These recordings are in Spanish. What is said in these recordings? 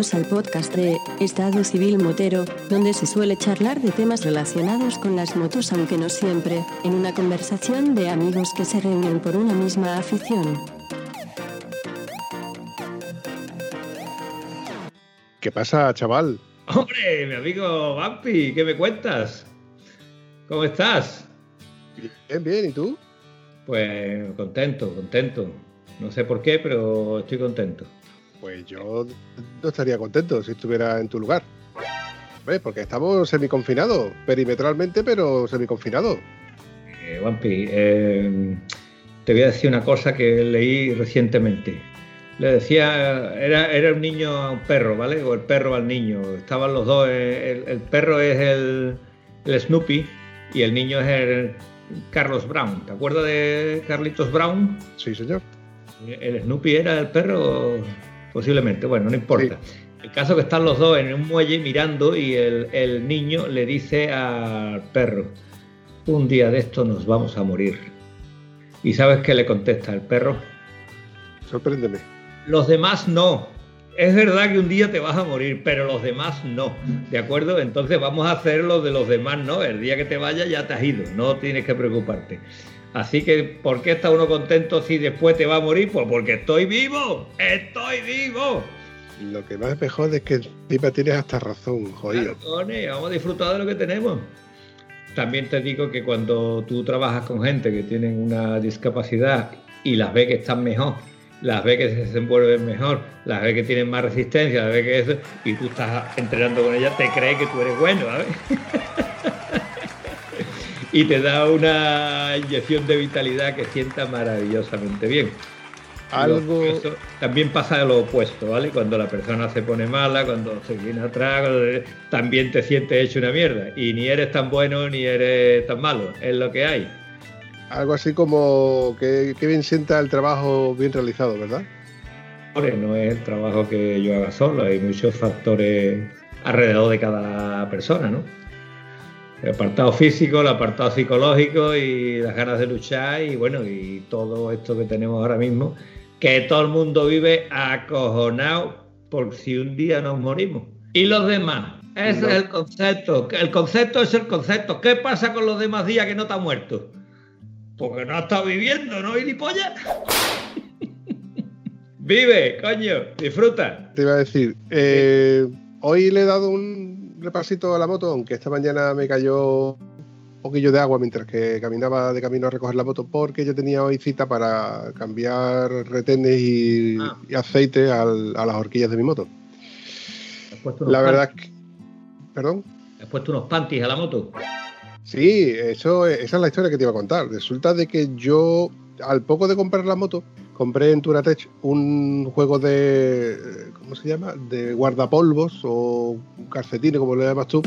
Bienvenidos al podcast de Estado Civil Motero, donde se suele charlar de temas relacionados con las motos, aunque no siempre, en una conversación de amigos que se reúnen por una misma afición. ¿Qué pasa, chaval? Hombre, mi amigo Vampi, ¿qué me cuentas? ¿Cómo estás? Bien, bien, ¿y tú? Pues contento, contento. No sé por qué, pero estoy contento. Pues yo no estaría contento si estuviera en tu lugar. ¿Ves? Porque estamos semiconfinados, perimetralmente, pero semiconfinados. Eh, Wampi, eh, te voy a decir una cosa que leí recientemente. Le decía, era, era un niño a un perro, ¿vale? O el perro al niño. Estaban los dos. eh, El, el perro es el, el Snoopy y el niño es el Carlos Brown. ¿Te acuerdas de Carlitos Brown? Sí, señor. El Snoopy era el perro, posiblemente, bueno, no importa. El caso que están los dos en un muelle mirando y el, el niño le dice al perro, un día de esto nos vamos a morir. ¿Y sabes qué le contesta el perro? Sorpréndeme. Los demás no. Es verdad que un día te vas a morir, pero los demás no. ¿De acuerdo? Entonces vamos a hacer lo de los demás no. El día que te vayas ya te has ido. No tienes que preocuparte. Así que, ¿por qué está uno contento si después te va a morir? Pues porque estoy vivo. Estoy vivo. Lo que más es mejor es que encima tienes hasta razón, jodido. Vamos a disfrutar de lo que tenemos. También te digo que cuando tú trabajas con gente que tienen una discapacidad y las ves que están mejor, las ves que se desenvuelven mejor, las ves que tienen más resistencia, las ves que eso, y tú estás entrenando con ellas, te crees que tú eres bueno, ¿sabes? y te da una inyección de vitalidad que sienta maravillosamente bien. Algo. También pasa lo opuesto, ¿vale? Cuando la persona se pone mala, cuando se viene atrás, también te sientes hecho una mierda. Y ni eres tan bueno ni eres tan malo. Es lo que hay. Algo así como que, que bien sienta el trabajo bien realizado, ¿verdad? No es el trabajo que yo haga solo, hay muchos factores alrededor de cada persona, ¿no? El apartado físico, el apartado psicológico y las ganas de luchar y bueno, y todo esto que tenemos ahora mismo, que todo el mundo vive acojonado por si un día nos morimos. Y los demás, ese es el concepto, el concepto es el concepto. ¿Qué pasa con los demás días que no están muertos? Porque no estado viviendo, ¿no, gilipollas? Vive, coño, disfruta. Te iba a decir, eh, hoy le he dado un repasito a la moto, aunque esta mañana me cayó un poquillo de agua mientras que caminaba de camino a recoger la moto, porque yo tenía hoy cita para cambiar retenes y, Ah. y aceite al- a las horquillas de mi moto. ¿Has puesto unos La verdad panties? es que... ¿Perdón? ¿Has puesto unos panties a la moto? Sí, eso, esa es la historia que te iba a contar. Resulta de que yo, al poco de comprar la moto, compré en Turatech un juego de, ¿cómo se llama? De guardapolvos o calcetines, como le llamas tú,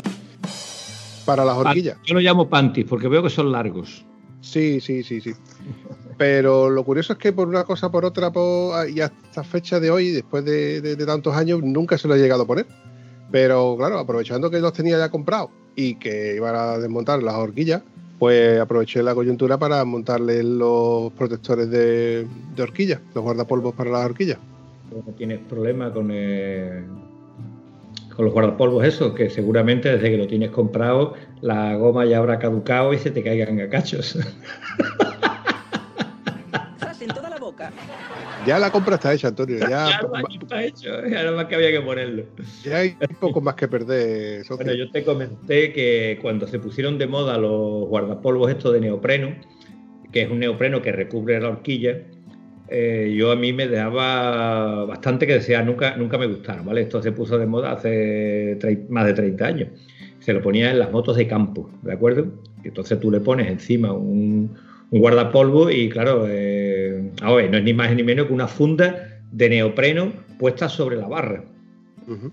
para las horquillas. Yo lo llamo panties porque veo que son largos. Sí, sí, sí, sí. Pero lo curioso es que por una cosa por otra, por- y hasta fecha de hoy, después de, de- de tantos años, nunca se lo he llegado a poner. Pero claro, aprovechando que los tenía ya comprados y que iban a desmontar las horquillas, pues aproveché la coyuntura para montarle los protectores de, de horquillas, los guardapolvos para las horquillas. No tienes problema con, eh, con los guardapolvos esos, que seguramente desde que lo tienes comprado la goma ya habrá caducado y se te caigan a cachos. Ya la compra está hecha, Antonio. Ya, ya está hecho, ya nada más que había que ponerlo. ya hay poco más que perder. socio. Bueno, yo te comenté que cuando se pusieron de moda los guardapolvos estos de neopreno, que es un neopreno que recubre la horquilla, eh, yo a mí me dejaba bastante que desear, nunca, nunca me gustaron, ¿vale? Esto se puso de moda hace más de 30 años. Se lo ponía en las motos de campo, ¿de acuerdo? Entonces tú le pones encima un, un guardapolvo y claro, eh, a ver, no es ni más ni menos que una funda de neopreno puesta sobre la barra.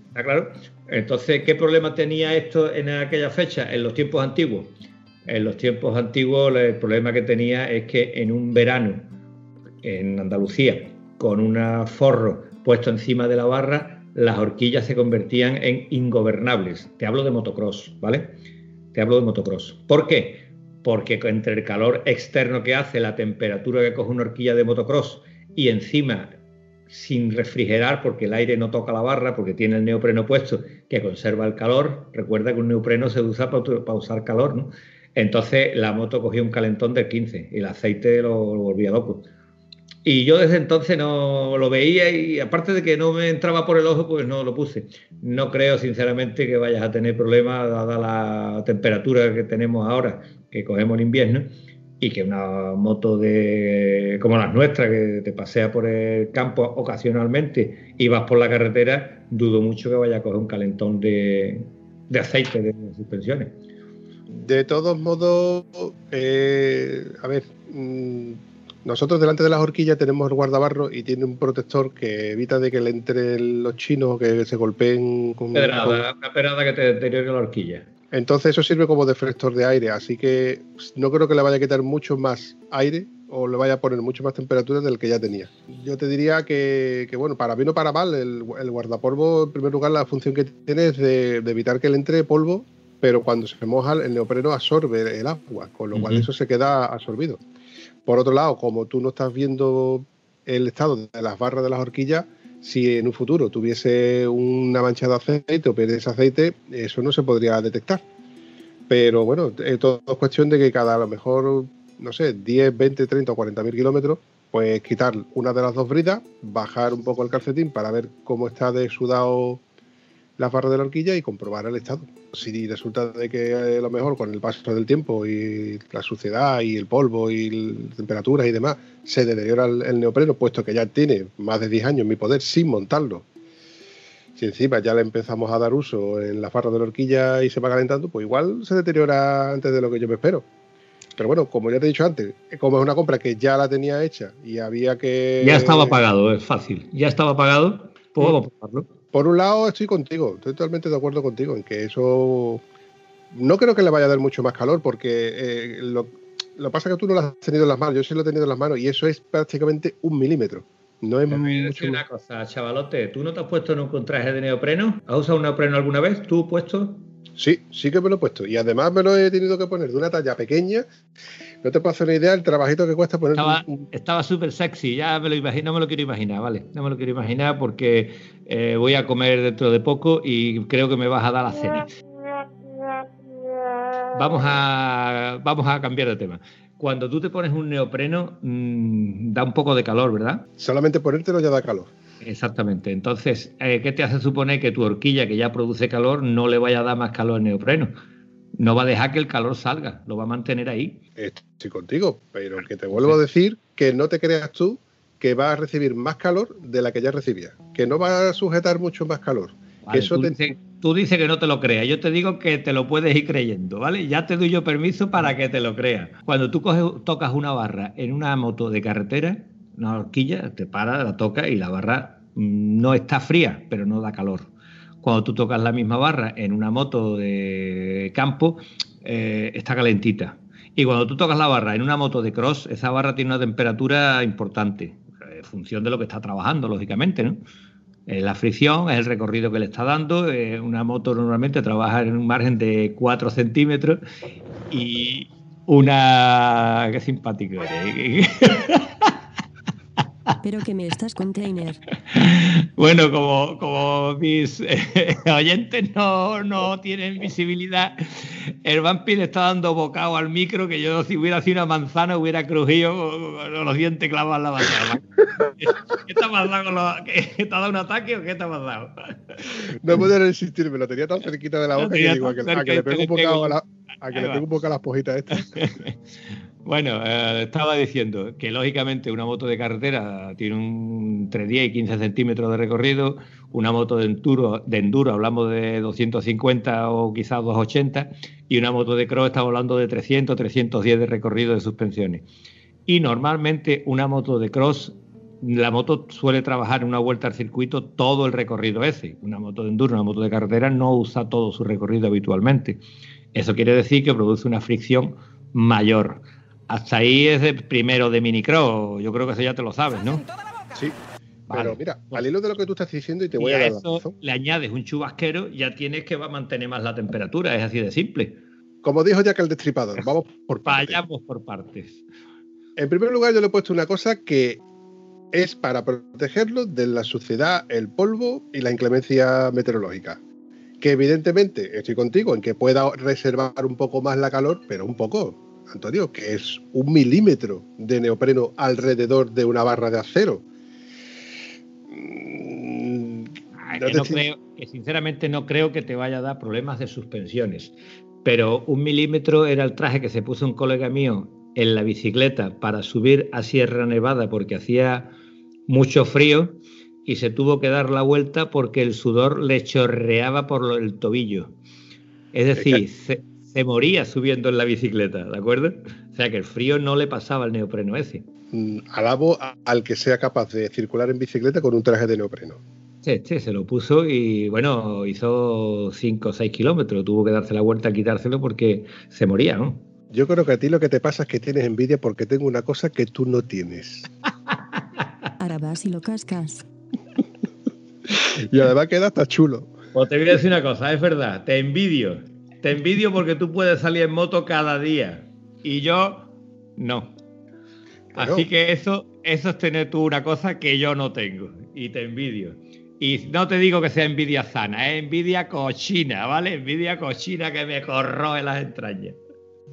¿Está claro? Entonces, ¿qué problema tenía esto en aquella fecha, en los tiempos antiguos? En los tiempos antiguos el problema que tenía es que en un verano en Andalucía, con un forro puesto encima de la barra, las horquillas se convertían en ingobernables. Te hablo de motocross, ¿vale? Te hablo de motocross. ¿Por qué? Porque entre el calor externo que hace, la temperatura que coge una horquilla de motocross y encima sin refrigerar porque el aire no toca la barra, porque tiene el neopreno puesto que conserva el calor. Recuerda que un neopreno se usa para, usar calor, ¿no? Entonces la moto cogía un calentón del 15 y el aceite lo, volvía loco. Y yo desde entonces no lo veía y aparte de que no me entraba por el ojo, pues no lo puse. No creo sinceramente que vayas a tener problemas dada la temperatura que tenemos ahora, que cogemos en invierno y que una moto de como las nuestras que te pasea por el campo ocasionalmente y vas por la carretera, dudo mucho que vaya a coger un calentón de, aceite de suspensiones. De todos modos, eh, a ver, mm, nosotros delante de las horquillas tenemos el guardabarro y tiene un protector que evita de que le entren los chinos que se golpeen con pedrada, una pedrada que te deteriore la horquilla. Entonces eso sirve como deflector de aire, así que no creo que le vaya a quitar mucho más aire o le vaya a poner mucho más temperatura del que ya tenía. Yo te diría que, bueno, para bien o para mal, el, guardapolvo, en primer lugar, la función que tiene es de, evitar que le entre polvo, pero cuando se moja, el neopreno absorbe el agua, con lo cual eso se queda absorbido. Por otro lado, como tú no estás viendo el estado de las barras de las horquillas, si en un futuro tuviese una mancha de aceite o ese aceite, eso no se podría detectar. Pero bueno, es todo cuestión de que cada a lo mejor, no sé, 10, 20, 30 o 40 mil kilómetros, pues quitar una de las dos bridas, bajar un poco el calcetín para ver cómo está de sudado la barra de la horquilla y comprobar el estado. Si resulta de que a lo mejor con el paso del tiempo y la suciedad y el polvo y la temperatura y demás se deteriora el, neopreno, puesto que ya tiene más de 10 años en mi poder sin montarlo, si encima ya le empezamos a dar uso en la barra de la horquilla y se va calentando, pues igual se deteriora antes de lo que yo me espero. Pero bueno, como ya te he dicho antes, como es una compra que ya la tenía hecha y había que... Ya estaba pagado, es fácil. Ya estaba pagado, puedo pagarlo por un lado estoy contigo, estoy totalmente de acuerdo contigo en que eso no creo que le vaya a dar mucho más calor porque eh, lo, lo pasa que tú no lo has tenido en las manos, yo sí lo he tenido en las manos y eso es prácticamente un milímetro. No es mucho. una cosa, chavalote, ¿tú no te has puesto en un traje de neopreno? ¿Has usado un neopreno alguna vez? ¿Tú puesto? Sí, sí que me lo he puesto. Y además me lo he tenido que poner de una talla pequeña. No te puedo hacer una idea del trabajito que cuesta poner. Estaba súper sexy, ya me lo imagino, no me lo quiero imaginar, ¿vale? No me lo quiero imaginar porque eh, voy a comer dentro de poco y creo que me vas a dar la cena. Vamos a, vamos a cambiar de tema. Cuando tú te pones un neopreno, mm, da un poco de calor, ¿verdad? Solamente ponértelo ya da calor. Exactamente. Entonces, eh, ¿qué te hace suponer que tu horquilla, que ya produce calor, no le vaya a dar más calor al neopreno? No va a dejar que el calor salga, lo va a mantener ahí. Estoy contigo, pero que te vuelvo a decir que no te creas tú que va a recibir más calor de la que ya recibía, que no va a sujetar mucho más calor. eso tú, dices, que no te lo creas, yo te digo que te lo puedes ir creyendo, ¿vale? Ya te doy yo permiso para que te lo creas. Cuando tú tocas una barra en una moto de carretera, una horquilla, te para, la toca y la barra no está fría, pero no da calor. Cuando tú tocas la misma barra en una moto de campo, eh, está calentita. Y cuando tú tocas la barra en una moto de cross, esa barra tiene una temperatura importante, en función de lo que está trabajando, lógicamente, ¿no? la fricción, es el recorrido que le está dando. una moto normalmente trabaja en un margen de 4 centímetros y una... Qué simpático eres. Pero que me estás container. Bueno, como, como mis eh, oyentes no, no, tienen visibilidad, el vampir está dando bocado al micro que yo si hubiera sido una manzana hubiera crujido con los dientes clavados en la manzana. ¿Qué te ha pasado ¿Te ha dado un ataque o qué te ha pasado? No puedo resistir, me lo tenía tan cerquita de la boca que digo, a que, le pego un bocado a, la, a que le pego un poco a las pojitas estas. Bueno, eh, estaba diciendo que lógicamente una moto de carretera tiene un, entre 10 y 15 centímetros de recorrido, una moto de enduro, de enduro hablamos de 250 o quizás 280, y una moto de cross estamos hablando de 300, 310 de recorrido de suspensiones. Y normalmente una moto de cross, la moto suele trabajar en una vuelta al circuito todo el recorrido ese. Una moto de enduro, una moto de carretera no usa todo su recorrido habitualmente. Eso quiere decir que produce una fricción mayor hasta ahí es el primero de Minicro. Yo creo que eso ya te lo sabes, ¿no? Sí. Pero mira, al hilo de lo que tú estás diciendo y te voy a, dar eso le añades un chubasquero, ya tienes que va a mantener más la temperatura, es así de simple. Como dijo ya que el destripador, vamos por partes. Vayamos por partes. En primer lugar, yo le he puesto una cosa que es para protegerlo de la suciedad, el polvo y la inclemencia meteorológica. Que evidentemente estoy contigo en que pueda reservar un poco más la calor, pero un poco, Antonio, que es un milímetro de neopreno alrededor de una barra de acero. Mm, que, que sinceramente no creo que te vaya a dar problemas de suspensiones. Pero un milímetro era el traje que se puso un colega mío en la bicicleta para subir a Sierra Nevada porque hacía mucho frío y se tuvo que dar la vuelta porque el sudor le chorreaba por el tobillo. Es decir, se, moría subiendo en la bicicleta, ¿de acuerdo? O sea que el frío no le pasaba al neopreno ese. Mm, alabo al que sea capaz de circular en bicicleta con un traje de neopreno. Sí, sí, se lo puso y bueno, hizo 5 o 6 kilómetros. Tuvo que darse la vuelta a quitárselo porque se moría, ¿no? Yo creo que a ti lo que te pasa es que tienes envidia porque tengo una cosa que tú no tienes. Ahora vas y lo cascas. Y además queda hasta chulo. Pues te voy a decir una cosa, es verdad, te envidio. Te envidio porque tú puedes salir en moto cada día y yo no. Así que eso, eso es tener tú una cosa que yo no tengo y te envidio. Y no te digo que sea envidia sana, es envidia cochina, ¿vale? Envidia cochina que me corroe las entrañas.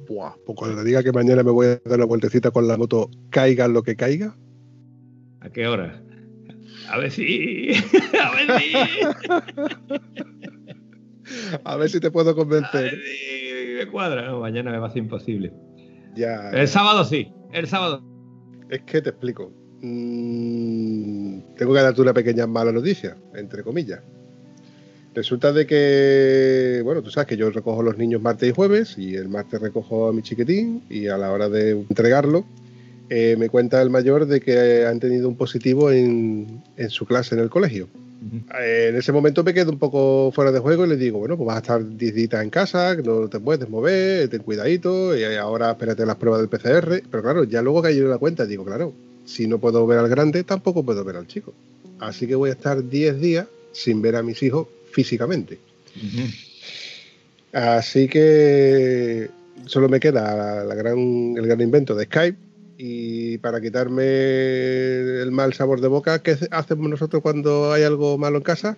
Buah, pues cuando te diga que mañana me voy a dar una vueltecita con la moto, caiga lo que caiga. ¿A qué hora? A ver si. A ver si. a ver si te puedo convencer. A ver si me cuadra. mañana me va a ser imposible. Ya. El sábado sí. El sábado. Es que te explico. Mm, tengo que darte una pequeña mala noticia, entre comillas. Resulta de que, bueno, tú sabes que yo recojo los niños martes y jueves y el martes recojo a mi chiquitín y a la hora de entregarlo eh, me cuenta el mayor de que han tenido un positivo en, su clase en el colegio. en ese momento me quedo un poco fuera de juego y le digo, bueno, pues vas a estar 10 días en casa, no te puedes mover, ten cuidadito y ahora espérate las pruebas del PCR. Pero claro, ya luego que en la cuenta digo, claro, si no puedo ver al grande, tampoco puedo ver al chico. Así que voy a estar 10 días sin ver a mis hijos físicamente. Así que solo me queda la, gran, el gran invento de Skype. Y para quitarme el mal sabor de boca, ¿qué hacemos nosotros cuando hay algo malo en casa?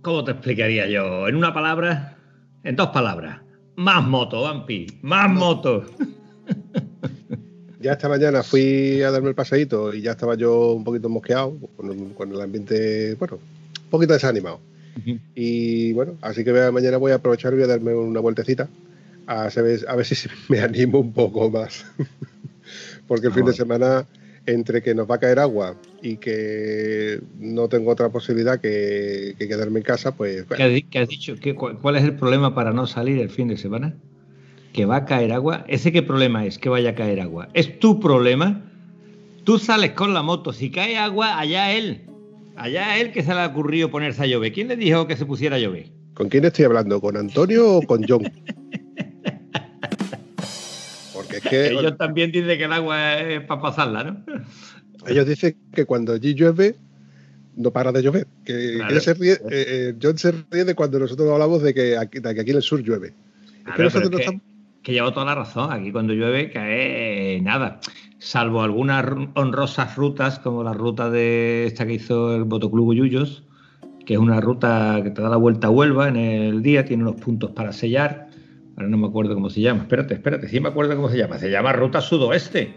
¿Cómo te explicaría yo? En una palabra, en dos palabras. Más moto, Vampi, más moto. ya esta mañana fui a darme el paseíto y ya estaba yo un poquito mosqueado, con el ambiente, bueno, un poquito desanimado. Y bueno, así que mañana voy a aprovechar y voy a darme una vueltecita a, a ver si me animo un poco más. Porque el fin de semana, entre que nos va a caer agua y que no tengo otra posibilidad que, quedarme en casa, pues... ¿Qué, has dicho? ¿Cuál es el problema para no salir el fin de semana? ¿Que va a caer agua? ¿Ese qué problema es que vaya a caer agua? ¿Es tu problema? Tú sales con la moto, si cae agua, allá él. Allá él que se le ha ocurrido ponerse a llover. ¿Quién le dijo que se pusiera a llover? ¿Con quién estoy hablando? ¿Con Antonio o con John? Porque es que. Ellos también dicen que el agua es para pasarla, ¿no? Ellos dicen que cuando allí llueve, no para de llover. Que, se ríe, eh, eh, John se ríe de cuando nosotros hablamos de que aquí, de que aquí en el sur llueve. que, nosotros estamos... que lleva toda la razón. Aquí cuando llueve cae nada salvo algunas honrosas rutas, como la ruta de esta que hizo el Motoclub Yuyos, que es una ruta que te da la vuelta a Huelva en el día, tiene unos puntos para sellar. Ahora no me acuerdo cómo se llama. Espérate, espérate, sí me acuerdo cómo se llama. Se llama Ruta Sudoeste.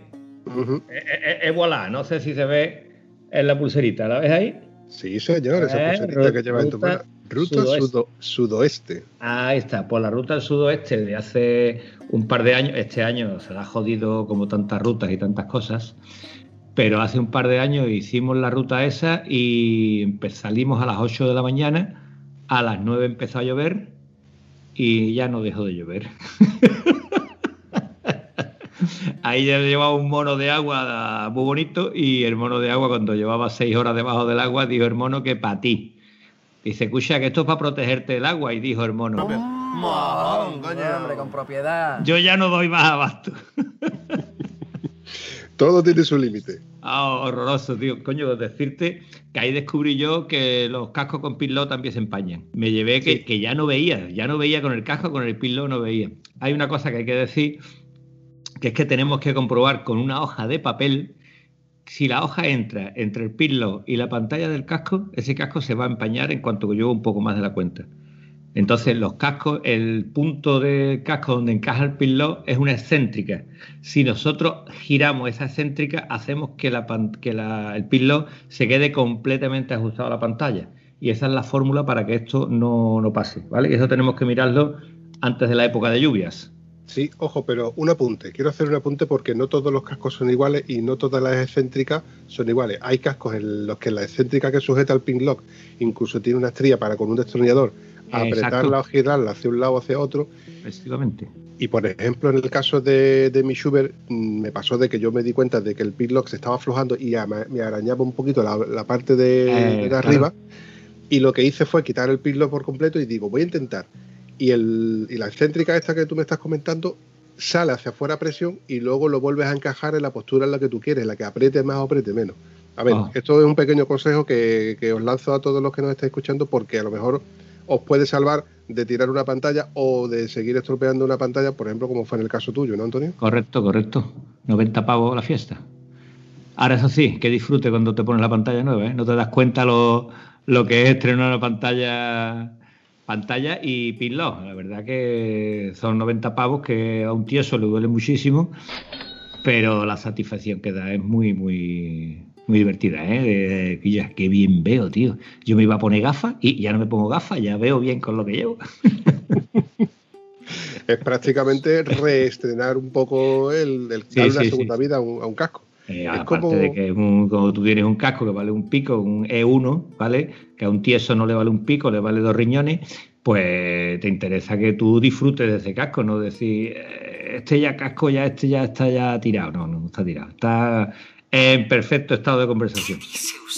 Es voilà, no sé si se ve en la pulserita, ¿la ves ahí? Sí, señor, esa eh, pulserita que lleva en tu mano. Ruta sudoeste. Ahí está, por la ruta del sudoeste de hace un par de años, este año se la ha jodido como tantas rutas y tantas cosas, pero hace un par de años hicimos la ruta esa y salimos a las 8 de la mañana, a las 9 empezó a llover y ya no dejó de llover. Ahí ya llevaba un mono de agua muy bonito y el mono de agua cuando llevaba seis horas debajo del agua dijo el mono que para ti. Dice, escucha, que esto es para protegerte del agua. Y dijo el mono. hombre, con propiedad. Yo ya no doy más abasto. Todo tiene su límite. Ah, horroroso, tío. Coño, decirte que ahí descubrí yo que los cascos con pilot también se empañan. Me llevé que, que, ya no veía, ya no veía con el casco, con el pilot no veía. Hay una cosa que hay que decir, que es que tenemos que comprobar con una hoja de papel si la hoja entra entre el pillow y la pantalla del casco, ese casco se va a empañar en cuanto que llevo un poco más de la cuenta. Entonces, los cascos, el punto del casco donde encaja el pillow es una excéntrica. Si nosotros giramos esa excéntrica, hacemos que, el pillow se quede completamente ajustado a la pantalla. Y esa es la fórmula para que esto no, no pase, ¿vale? Y eso tenemos que mirarlo antes de la época de lluvias. Sí, ojo, pero un apunte. Quiero hacer un apunte porque no todos los cascos son iguales y no todas las excéntricas son iguales. Hay cascos en los que la excéntrica que sujeta al pin lock incluso tiene una estría para con un destornillador apretarla o girarla hacia un lado o hacia otro. Efectivamente. Y por ejemplo, en el caso de, mi Schubert, mm, me pasó de que yo me di cuenta de que el pin lock se estaba aflojando y me arañaba un poquito la, parte de, eh, arriba. Y lo que hice fue quitar el pin lock por completo y digo, voy a intentar y, el, y la excéntrica esta que tú me estás comentando sale hacia afuera a presión y luego lo vuelves a encajar en la postura en la que tú quieres, la que apriete más o apriete menos. A ver, ah. esto es un pequeño consejo que, os lanzo a todos los que nos estáis escuchando porque a lo mejor os puede salvar de tirar una pantalla o de seguir estropeando una pantalla, por ejemplo, como fue en el caso tuyo, ¿no, Antonio? Correcto, correcto. 90 pavos la fiesta. Ahora eso sí, que disfrute cuando te pones la pantalla nueva, ¿eh? No te das cuenta lo, lo que es estrenar una pantalla pantalla y pinlock. La verdad que son 90 pavos que a un tío eso le duele muchísimo, pero la satisfacción que da es muy, muy, muy divertida, ¿eh? De, qué bien veo, tío. Yo me iba a poner gafas y ya no me pongo gafas, ya veo bien con lo que llevo. es prácticamente reestrenar un poco el, el darle una segunda vida a un casco. Eh, aparte de que como tú tienes un casco que vale un pico, un E1, ¿vale? Que a un tieso no le vale un pico, le vale dos riñones, pues te interesa que tú disfrutes de ese casco, no decir, eh, este ya casco, ya este ya está ya tirado. No, no está tirado. Está en perfecto estado de conversación.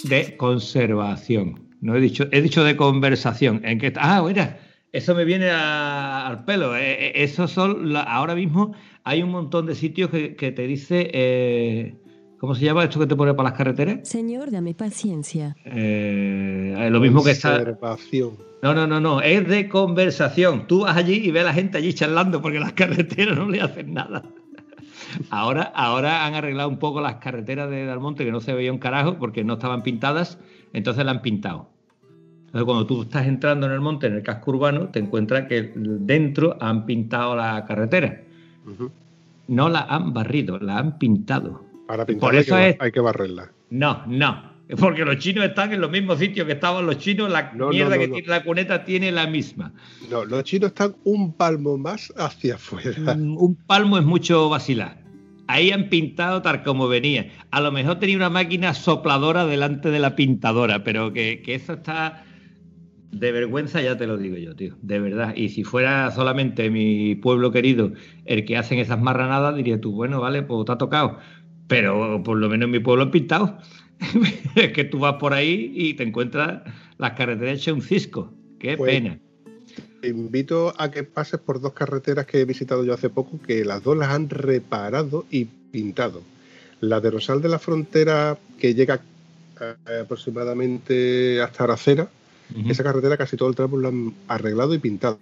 De conservación. No he dicho, he dicho de conversación. En que ah, mira, eso me viene al pelo. Eh, esos son, ahora mismo hay un montón de sitios que, te dice ¿Cómo se llama esto que te pone para las carreteras? Señor, dame paciencia. Eh, lo mismo que está. No, no, no, no. Es de conversación. Tú vas allí y ves a la gente allí charlando porque las carreteras no le hacen nada. Ahora, ahora han arreglado un poco las carreteras de Dalmonte que no se veía un carajo porque no estaban pintadas, entonces la han pintado. Entonces, cuando tú estás entrando en el monte, en el casco urbano, te encuentras que dentro han pintado la carretera. No la han barrido, la han pintado. Para pintar hay, que, hay que barrerla. No, no. Porque los chinos están en los mismos sitios que estaban los chinos, la mierda que tiene la cuneta tiene la misma. No, los chinos están un palmo más hacia afuera. Mm, un, palmo es mucho vacilar. Ahí han pintado tal como venía. A lo mejor tenía una máquina sopladora delante de la pintadora, pero que, que eso está de vergüenza, ya te lo digo yo, tío. De verdad. Y si fuera solamente mi pueblo querido el que hacen esas marranadas, diría tú, bueno, vale, pues te ha tocado pero por lo menos en mi pueblo han pintado. Es que tú vas por ahí y te encuentras las carreteras hechas un cisco. Qué pues, pena. Te invito a que pases por dos carreteras que he visitado yo hace poco, que las dos las han reparado y pintado. La de Rosal de la Frontera, que llega eh, aproximadamente hasta Aracera, esa carretera casi todo el tramo lo han arreglado y pintado,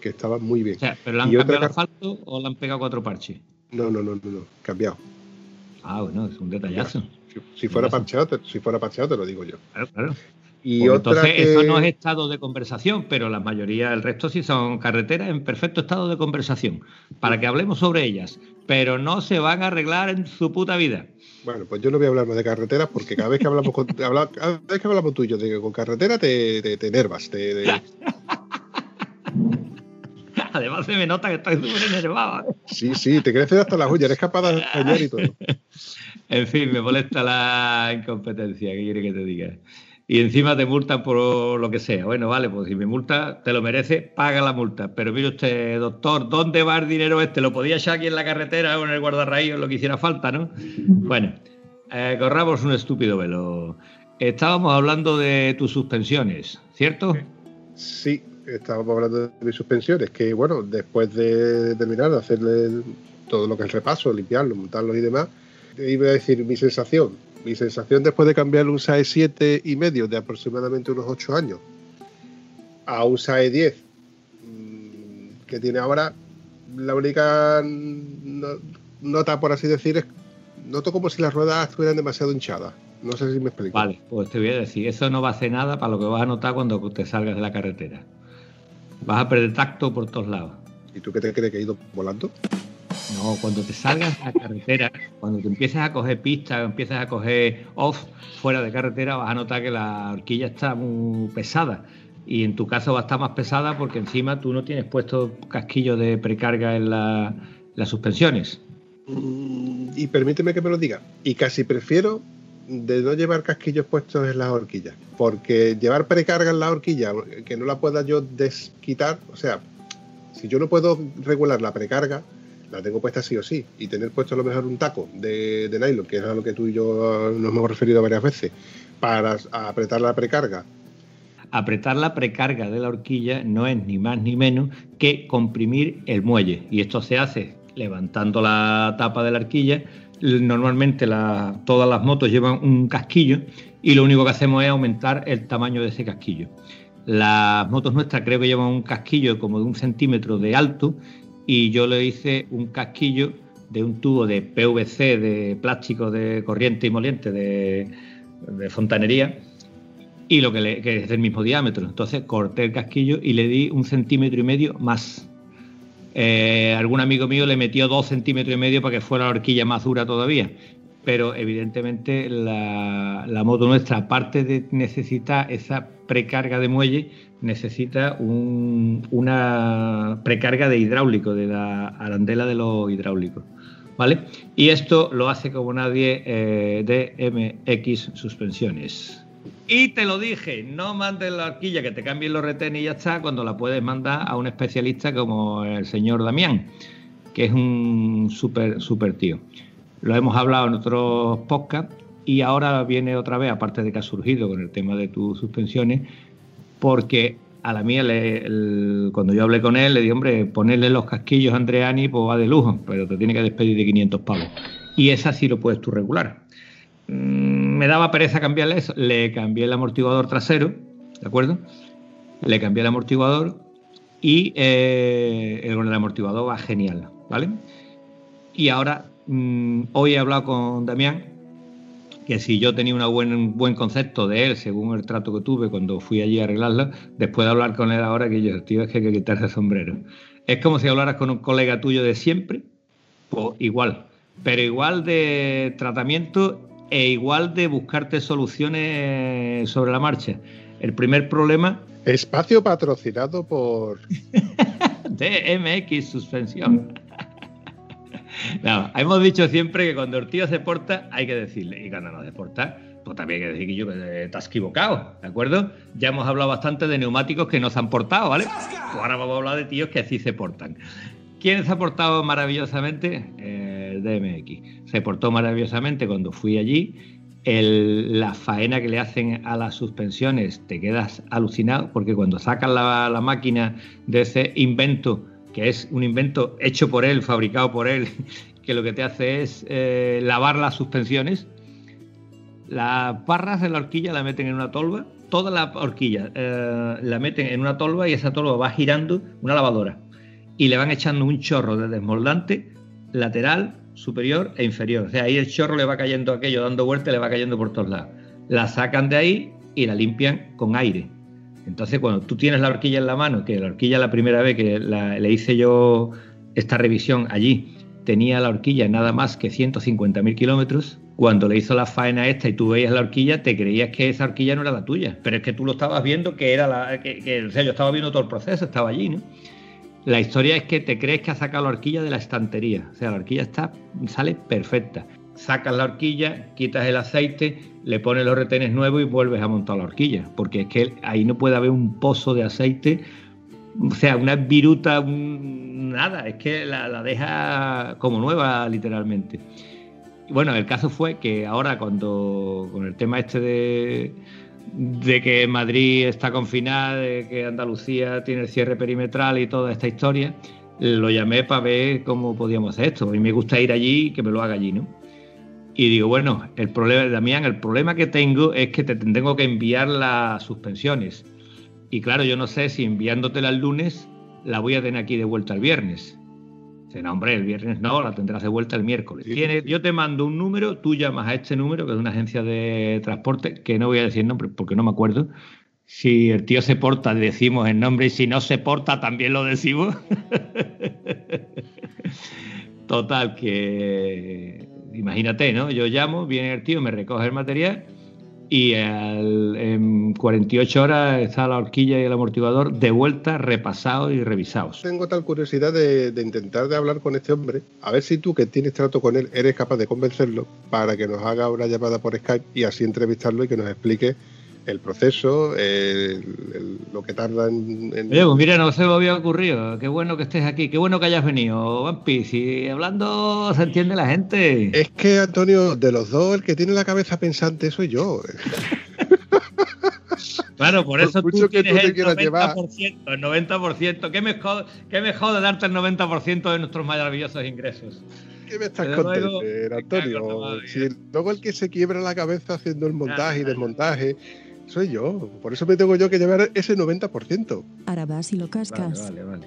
que estaba muy bien. ¿Pero la han cambiado el asfalto o le han pegado cuatro parches? No, no, no, no, no, cambiado. Ah, bueno, es un detallazo. Si, fuera parcheado, te, si fuera parcheado, te lo digo yo. Claro, claro. Y pues entonces, eso no es estado de conversación, pero la mayoría, el resto sí son carreteras en perfecto estado de conversación, para que hablemos sobre ellas, pero no se van a arreglar en su puta vida. Bueno, pues yo no voy a hablar más de carreteras porque cada vez que hablamos, con, cada vez que hablamos tú y yo de, con carretera te, te, te enervas. Te, Además se me nota que estoy súper enervado. Sí, sí, te creces hasta las uñas, eres capaz de engañar y todo. en fin, me molesta la incompetencia, ¿qué quiere que te diga? Y encima te multan por lo que sea. Bueno, vale, pues si me multa, te lo merece, paga la multa. Pero mire usted, doctor, ¿dónde va el dinero este? ¿Lo podía echar aquí en la carretera o en el guardarraíz o lo que hiciera falta, no? Bueno, eh, corramos un estúpido velo. Estábamos hablando de tus suspensiones, ¿cierto? Sí, estábamos hablando de mis suspensiones, que bueno, después de terminar de hacerle todo lo que es repaso, limpiarlo, montarlos y demás, iba a decir mi sensación. Mi sensación después de cambiar un SAE 7 y medio de aproximadamente unos 8 años a un SAE 10 mm, que tiene ahora, la única nota, por así decir, es noto como si las ruedas estuvieran demasiado hinchadas. No sé si me explico. Vale, pues te voy a decir, eso no va a hacer nada para lo que vas a notar cuando te salgas de la carretera. Vas a perder tacto por todos lados. ¿Y tú qué te crees que he ido volando? No, cuando te salgas de la carretera, cuando te empieces a coger pistas, empiezas a coger off fuera de carretera, vas a notar que la horquilla está muy pesada. Y en tu caso va a estar más pesada porque encima tú no tienes puesto casquillo de precarga en las suspensiones. Mm, y permíteme que me lo diga. Y casi prefiero de no llevar casquillos puestos en las horquillas. Porque llevar precarga en la horquilla, que no la pueda yo desquitar, o sea, si yo no puedo regular la precarga, la tengo puesta sí o sí. Y tener puesto a lo mejor un taco de, nylon, que es a lo que tú y yo nos hemos referido varias veces, para apretar la precarga. Apretar la precarga de la horquilla no es ni más ni menos que comprimir el muelle. Y esto se hace levantando la tapa de la horquilla. Normalmente todas las motos llevan un casquillo y lo único que hacemos es aumentar el tamaño de ese casquillo. Las motos nuestras creo que llevan un casquillo como de un centímetro de alto y yo le hice un casquillo de un tubo de PVC, de plástico de corriente y moliente, de, fontanería, y lo que, le, que, es del mismo diámetro. Entonces corté el casquillo y le di un centímetro y medio más. Eh, algún amigo mío le metió dos centímetros y medio para que fuera la horquilla más dura todavía. Pero evidentemente la, moto nuestra, aparte de necesitar esa precarga de muelle, necesita una precarga de hidráulico, de la arandela de los hidráulicos. ¿Vale? Y esto lo hace como nadie eh, DMX Suspensiones. Y te lo dije, no mandes la horquilla que te cambien los retenes y ya está, cuando la puedes mandar a un especialista como el señor Damián, que es un súper, súper tío. Lo hemos hablado en otros podcasts y ahora viene otra vez, aparte de que ha surgido con el tema de tus suspensiones, porque a la mía, cuando yo hablé con él, le dije, hombre, ponerle los casquillos a Andreani, pues va de lujo, pero te tiene que despedir de 500 pavos. Y esa sí lo puedes tú regular. Mm, daba pereza cambiarle eso. Le cambié el amortiguador trasero, ¿de acuerdo? Le cambié el amortiguador y eh, el, amortiguador va genial, ¿vale? Y ahora, mm, hoy he hablado con Damián que si yo tenía un buen, buen concepto de él, según el trato que tuve cuando fui allí a arreglarlo, después de hablar con él ahora, que yo, tío, es que hay que quitarse el sombrero. Es como si hablaras con un colega tuyo de siempre, pues igual, pero igual de tratamiento e igual de buscarte soluciones sobre la marcha. El primer problema... Espacio patrocinado por... DMX Suspensión. No, hemos dicho siempre que cuando el tío se porta hay que decirle, y cuando no se porta, pues también hay que decir que yo que te has equivocado, ¿de acuerdo? Ya hemos hablado bastante de neumáticos que no se han portado, ¿vale? Pues ahora vamos a hablar de tíos que así se portan. ¿Quién se ha portado maravillosamente? DMX. Se portó maravillosamente cuando fui allí. la faena que le hacen a las suspensiones, te quedas alucinado, porque cuando sacan la, la máquina de ese invento que es un invento hecho por él, fabricado por él, que lo que te hace es eh, lavar las suspensiones. Las barras de la horquilla la meten en una tolva, toda la horquilla eh, la meten en una tolva y esa tolva va girando una lavadora. Y le van echando un chorro de desmoldante lateral, superior e inferior. O sea, ahí el chorro le va cayendo aquello, dando vuelta, le va cayendo por todos lados. La sacan de ahí y la limpian con aire entonces, cuando tú tienes la horquilla en la mano, que la horquilla la primera vez que le hice yo esta revisión allí, tenía la horquilla nada más que 150.000 kilómetros, cuando le hizo la faena esta y tú veías la horquilla, te creías que esa horquilla no era la tuya, pero es que tú lo estabas viendo que era la... Que, o sea, yo estaba viendo todo el proceso, estaba allí, ¿no? La historia es que te crees que ha sacado la horquilla de la estantería, o sea, la horquilla está, sale perfecta. Sacas la horquilla, quitas el aceite, le pones los retenes nuevos y vuelves a montar la horquilla, porque es que ahí no puede haber un pozo de aceite, o sea, una viruta, nada, es que la, deja como nueva literalmente. bueno, el caso fue que ahora cuando con el tema este de, de que Madrid está confinada, de que Andalucía tiene el cierre perimetral y toda esta historia, lo llamé para ver cómo podíamos hacer esto. Mí me gusta ir allí y que me lo haga allí, ¿no? Y digo, bueno, el problema, Damián, el problema que tengo es que te tengo que enviar las suspensiones. Y claro, yo no sé si enviándotela el lunes la voy a tener aquí de vuelta el viernes. No, hombre, el viernes no, la tendrás de vuelta el miércoles. Yo te mando un número, tú llamas a este número, que es una agencia de transporte, que no voy a decir nombre porque no me acuerdo. Si el tío se porta, decimos el nombre, y si no se porta, también lo decimos. Total, que imagínate, ¿no? Yo llamo, viene el tío, me recoge el material y en 48 horas está la horquilla y el amortiguador de vuelta, repasados y revisados. Tengo tal curiosidad de, intentar de hablar con este hombre, a ver si tú que tienes trato con él eres capaz de convencerlo para que nos haga una llamada por Skype y así entrevistarlo y que nos explique el proceso, lo que tarda en, Oye, pues mira, no se me había ocurrido. Qué bueno que estés aquí, qué bueno que hayas venido, Vampi. Si hablando se entiende la gente. Es que, Antonio, de los dos, el que tiene la cabeza pensante soy yo. Claro, por eso tú tienes el 90%, el 90%. ¿Qué me, jode, ¿Qué me jode darte el 90% de nuestros maravillosos ingresos? ¿Qué me estás contando, Antonio? Si luego el que se quiebra la cabeza haciendo el montaje y desmontaje soy yo. Por eso me tengo yo que llevar ese 90%. Ahora vas y lo cascas. Vale, vale,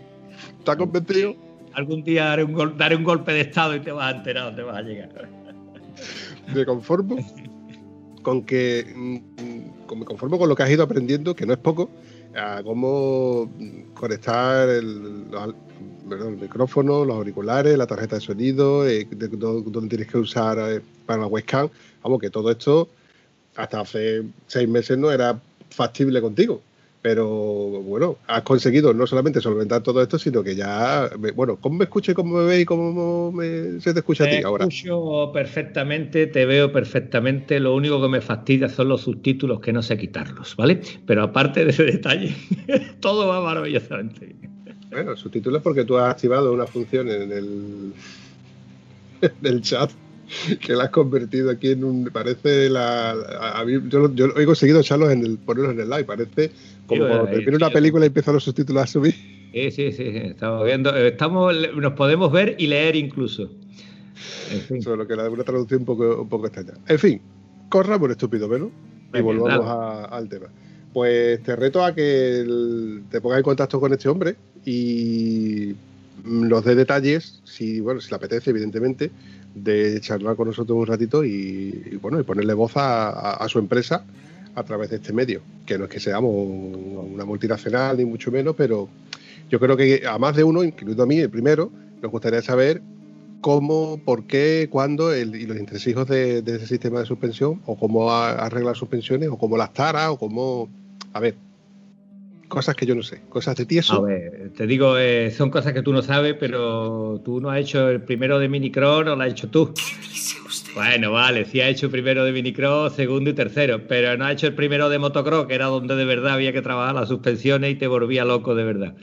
¿Está convencido? Algún día daré un, daré un golpe de estado y te vas a enterar, te vas a llegar. Me conformo con que mm, me conformo con lo que has ido aprendiendo, que no es poco, a cómo conectar el, micrófono, los auriculares, la tarjeta de sonido, eh, dónde tienes que usar eh, para la webcam. Vamos, que todo esto hasta hace seis meses no era factible contigo. Pero bueno, has conseguido no solamente solventar todo esto, sino que ya, bueno, ¿cómo me escuchas, cómo me ves y cómo se te escucha a ti ahora? Te escucho perfectamente, te veo perfectamente. Lo único que me fastidia son los subtítulos que no sé quitarlos, ¿vale? Pero aparte de ese detalle, todo va maravillosamente. Bueno, subtítulos porque tú has activado una función en el, en el chat que la has convertido aquí en un. Parece la. A, mí, yo, yo, he conseguido echarlos en el, ponerlos en el live. Parece como cuando termina una película y empiezan los subtítulos a subir. Sí, sí, sí. Estamos viendo. Estamos, nos podemos ver y leer incluso. En fin. Solo que la una traducción un poco, un poco extraña. En fin, corra por estúpido menos. Y volvamos al tema. Pues te reto a que te pongas en contacto con este hombre y nos dé detalles, si bueno, si le apetece, evidentemente, de charlar con nosotros un ratito y, bueno, y ponerle voz a, su empresa a través de este medio. Que no es que seamos una multinacional ni mucho menos, pero yo creo que a más de uno, incluido a mí, el primero, nos gustaría saber cómo, por qué, cuándo y los entresijos de, de, ese sistema de suspensión, o cómo arreglar suspensiones, o cómo las tara, o cómo. A ver, cosas que yo no sé, cosas de tieso. A ver, te digo, eh, son cosas que tú no sabes, pero tú no has hecho el primero de Minicron o lo has hecho tú. Bueno, vale, sí ha hecho el primero de Minicross, segundo y tercero, pero no ha hecho el primero de motocross, que era donde de verdad había que trabajar las suspensiones y te volvía loco de verdad.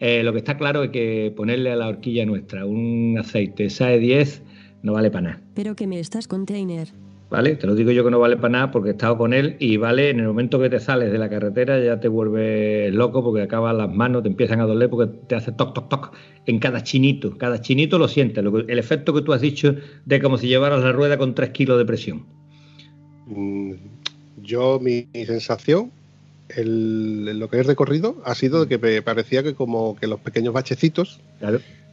Eh, lo que está claro es que ponerle a la horquilla nuestra un aceite SAE 10 no vale para nada. Pero que me estás container. ¿Vale? Te lo digo yo que no vale para nada porque he estado con él y vale, en el momento que te sales de la carretera ya te vuelves loco porque acabas las manos, te empiezan a doler porque te hace toc, toc, toc en cada chinito. Cada chinito lo sientes, el efecto que tú has dicho de como si llevaras la rueda con 3 kilos de presión. Mm, yo, mi, sensación, lo que he recorrido ha sido de que me parecía que como que los pequeños bachecitos,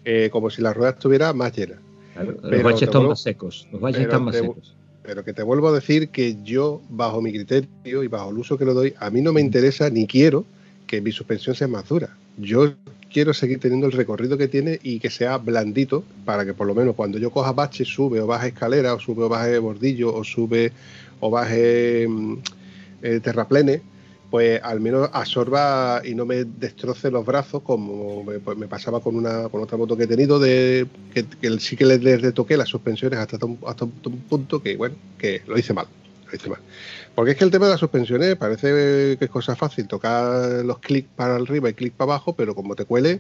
eh, como si la rueda estuviera más llena. los baches están más secos, los baches están más secos pero que te vuelvo a decir que yo, bajo mi criterio y bajo el uso que le doy, a mí no me interesa ni quiero que mi suspensión sea más dura. Yo quiero seguir teniendo el recorrido que tiene y que sea blandito para que por lo menos cuando yo coja bache, sube o baje escalera, o sube o baje bordillo, o sube o baje mm, eh, terraplene, pues al menos absorba y no me destroce los brazos como me, pues pasaba con una con otra moto que he tenido de que, sí que les, les retoqué las suspensiones hasta un, hasta un punto que bueno que lo hice mal lo hice mal. Porque es que el tema de las suspensiones parece que es cosa fácil tocar los clics para arriba y clic para abajo pero como te cuele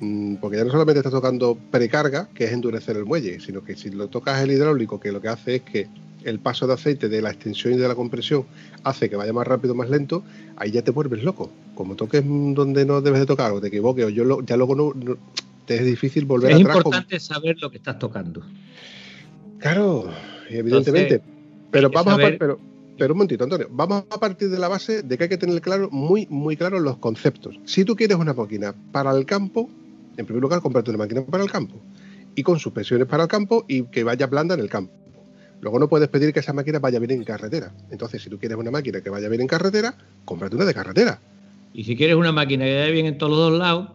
mm, porque ya no solamente estás tocando precarga que es endurecer el muelle sino que si lo tocas el hidráulico que lo que hace es que el paso de aceite de la extensión y de la compresión hace que vaya más rápido, más lento, ahí ya te vuelves loco. Como toques donde no debes de tocar o te equivoques o yo ya luego no, te es difícil volver atrás. Es importante saber lo que estás tocando. Claro, evidentemente. pero vamos a pero, pero un momentito, Antonio, vamos a partir de la base de que hay que tener claro, muy, muy claro los conceptos. Si tú quieres una máquina para el campo, en primer lugar, comprarte una máquina para el campo. y con suspensiones para el campo y que vaya blanda en el campo. Luego no puedes pedir que esa máquina vaya bien en carretera. Entonces, si tú quieres una máquina que vaya bien en carretera, cómprate una de carretera. Y si quieres una máquina que vaya bien en todos los dos lados,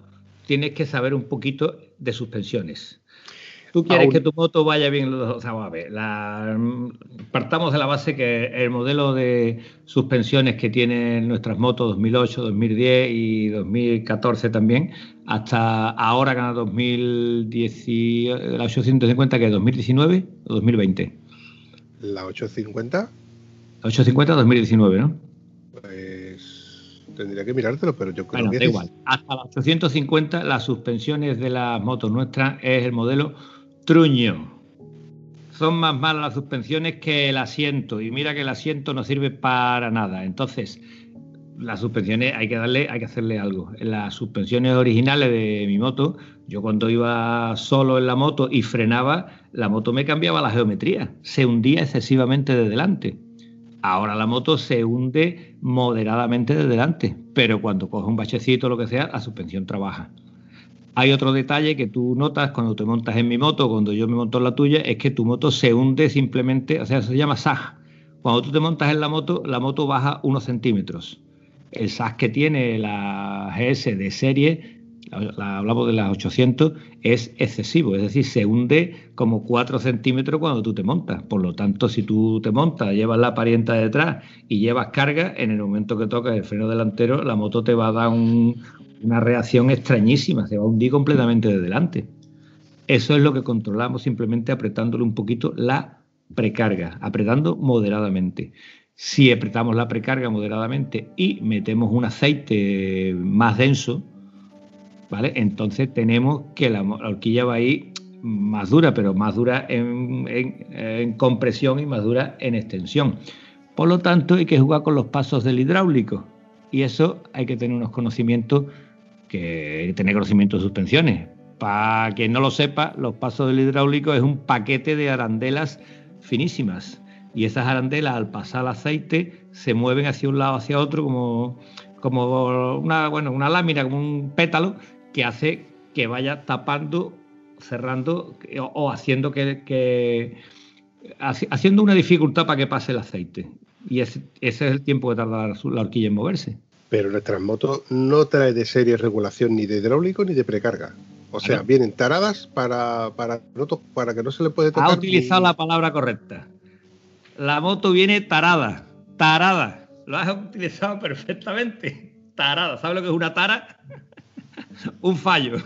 tienes que saber un poquito de suspensiones. Tú quieres que tu moto vaya bien. O sea, a ver, partamos de la base que el modelo de suspensiones que tienen nuestras motos 2008, 2010 y 2014 también, hasta ahora gana 2010, la 850 que es 2019 o 2020. La 850. La 850 2019, ¿no? Pues tendría que mirártelo, pero yo creo que da igual. Hasta la 850 las suspensiones de las motos nuestras es el modelo Truño. Son más malas las suspensiones que el asiento. Y mira que el asiento no sirve para nada. Entonces, las suspensiones hay que darle, hay que hacerle algo. Las suspensiones originales de mi moto, yo cuando iba solo en la moto y frenaba, la moto me cambiaba la geometría. Se hundía excesivamente de delante. Ahora la moto se hunde moderadamente de delante, pero cuando coge un bachecito o lo que sea, la suspensión trabaja. Hay otro detalle que tú notas cuando te montas en mi moto, cuando yo me monto en la tuya, es que tu moto se hunde simplemente, o sea, se llama SAG. Cuando tú te montas en la moto, la moto baja unos centímetros. El SAG que tiene la GS de serie, hablamos de las 800, es excesivo, es decir, se hunde como 4 centímetros cuando tú te montas. Por lo tanto, si tú te montas, llevas la parienta detrás y llevas carga, en el momento que tocas el freno delantero, la moto te va a dar un, una reacción extrañísima, se va a hundir completamente de delante. Eso es lo que controlamos simplemente apretándole un poquito la precarga, apretando moderadamente. Si apretamos la precarga moderadamente y metemos un aceite más denso, Entonces tenemos que la, horquilla va a ir más dura, pero más dura en, compresión y más dura en extensión. Por lo tanto, hay que jugar con los pasos del hidráulico. Y eso hay que tener unos conocimientos que tener conocimiento de suspensiones. Para quien no lo sepa, los pasos del hidráulico es un paquete de arandelas finísimas. Y esas arandelas, al pasar el aceite, se mueven hacia un lado, hacia otro, como, como una, bueno, una lámina, como un pétalo, que hace que vaya tapando, cerrando o, haciendo que, haciendo una dificultad para que pase el aceite. Y ese, ese es el tiempo que tarda la horquilla en moverse pero nuestras motos no trae de serie regulación ni de hidráulico ni de precarga. O sea, vienen taradas para, para, para que no se le puede tocar. Ha utilizado la palabra correcta. La moto viene tarada, tarada. Lo has utilizado perfectamente. Tarada. ¿Sabes lo que es una tara? un fallo.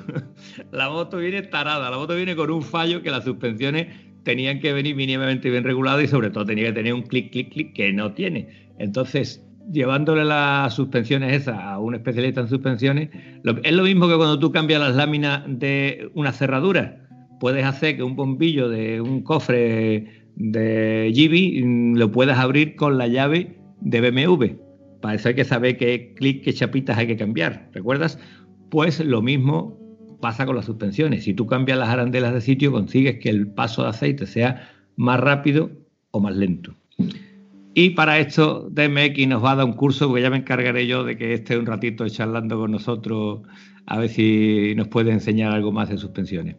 La moto viene tarada. La moto viene con un fallo que las suspensiones tenían que venir mínimamente bien reguladas y sobre todo tenía que tener un clic, clic, clic que no tiene. Entonces, llevándole las suspensiones esas a un especialista en suspensiones, es lo mismo que cuando tú cambias las láminas de una cerradura. Puedes hacer que un bombillo de un cofre de GB mm, lo puedas abrir con la llave de BMW. Para eso hay que saber qué clic, qué chapitas hay que cambiar. ¿Recuerdas? Pues lo mismo pasa con las suspensiones. Si tú cambias las arandelas de sitio, consigues que el paso de aceite sea más rápido o más lento. Y para esto DMX nos va a dar un curso, porque ya me encargaré yo de que esté un ratito charlando con nosotros, a ver si nos puede enseñar algo más de suspensiones.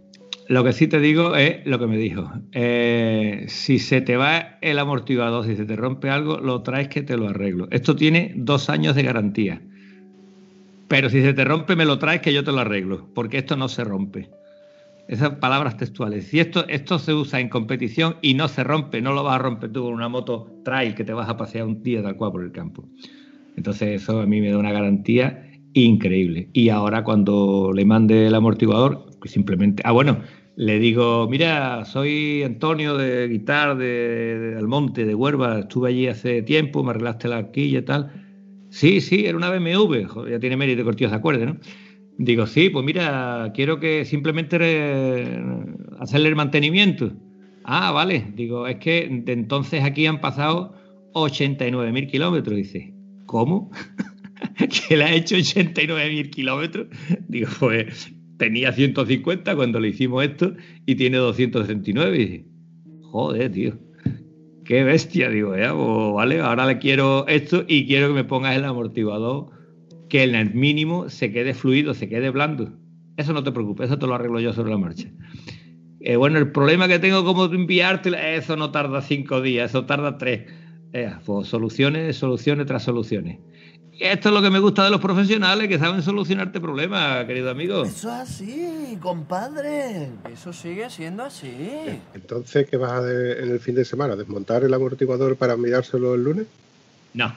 Lo que sí te digo es lo que me dijo. Eh, si se te va el amortiguador, si se te rompe algo, lo traes que te lo arreglo. Esto tiene dos años de garantía. Pero si se te rompe, me lo traes que yo te lo arreglo, porque esto no se rompe. Esas palabras textuales. Si esto, esto se usa en competición y no se rompe, no lo vas a romper tú con una moto trail que te vas a pasear un día tal cual por el campo. Entonces eso a mí me da una garantía increíble. Y ahora cuando le mande el amortiguador, pues simplemente... Ah, bueno, le digo, mira, soy Antonio de Guitar de, Almonte, de Huerva, estuve allí hace tiempo, me arreglaste la arquilla y tal. Sí, sí, era una BMW, ya tiene mérito tío se acuerde, ¿no? Digo, sí, pues mira, quiero que simplemente hacerle el mantenimiento. Ah, vale. Digo, es que de entonces aquí han pasado 89.000 kilómetros. Dice, ¿cómo? ¿Que le ha hecho 89.000 kilómetros? Digo, pues tenía 150 cuando le hicimos esto y tiene 269. Y dice, joder, tío. Qué bestia, digo, ya, pues, vale, ahora le quiero esto y quiero que me pongas el amortiguador que en el mínimo se quede fluido, se quede blando. Eso no te preocupes, eso te lo arreglo yo sobre la marcha. Eh, bueno, el problema que tengo como enviarte, eso no tarda cinco días, eso tarda tres. Eh, pues soluciones, soluciones tras soluciones. Esto es lo que me gusta de los profesionales, que saben solucionarte problemas, querido amigo. Eso es así, compadre. Eso sigue siendo así. Entonces, ¿qué vas a hacer en el fin de semana? ¿Desmontar el amortiguador para mirárselo el lunes? No,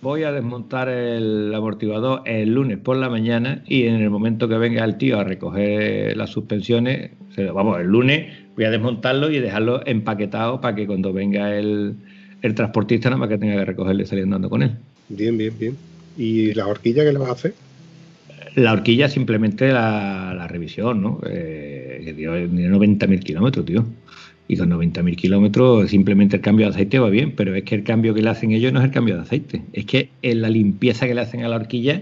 voy a desmontar el amortiguador el lunes por la mañana y en el momento que venga el tío a recoger las suspensiones, vamos, el lunes voy a desmontarlo y dejarlo empaquetado para que cuando venga el, transportista nada más que tenga que recogerle y salir andando con él. Bien, bien, bien. ¿Y la horquilla qué le vas a hacer? La horquilla simplemente la, revisión, ¿no? Eh, que dio 90.000 kilómetros, tío y con 90.000 kilómetros simplemente el cambio de aceite va bien, pero es que el cambio que le hacen ellos no es el cambio de aceite, es que en la limpieza que le hacen a la horquilla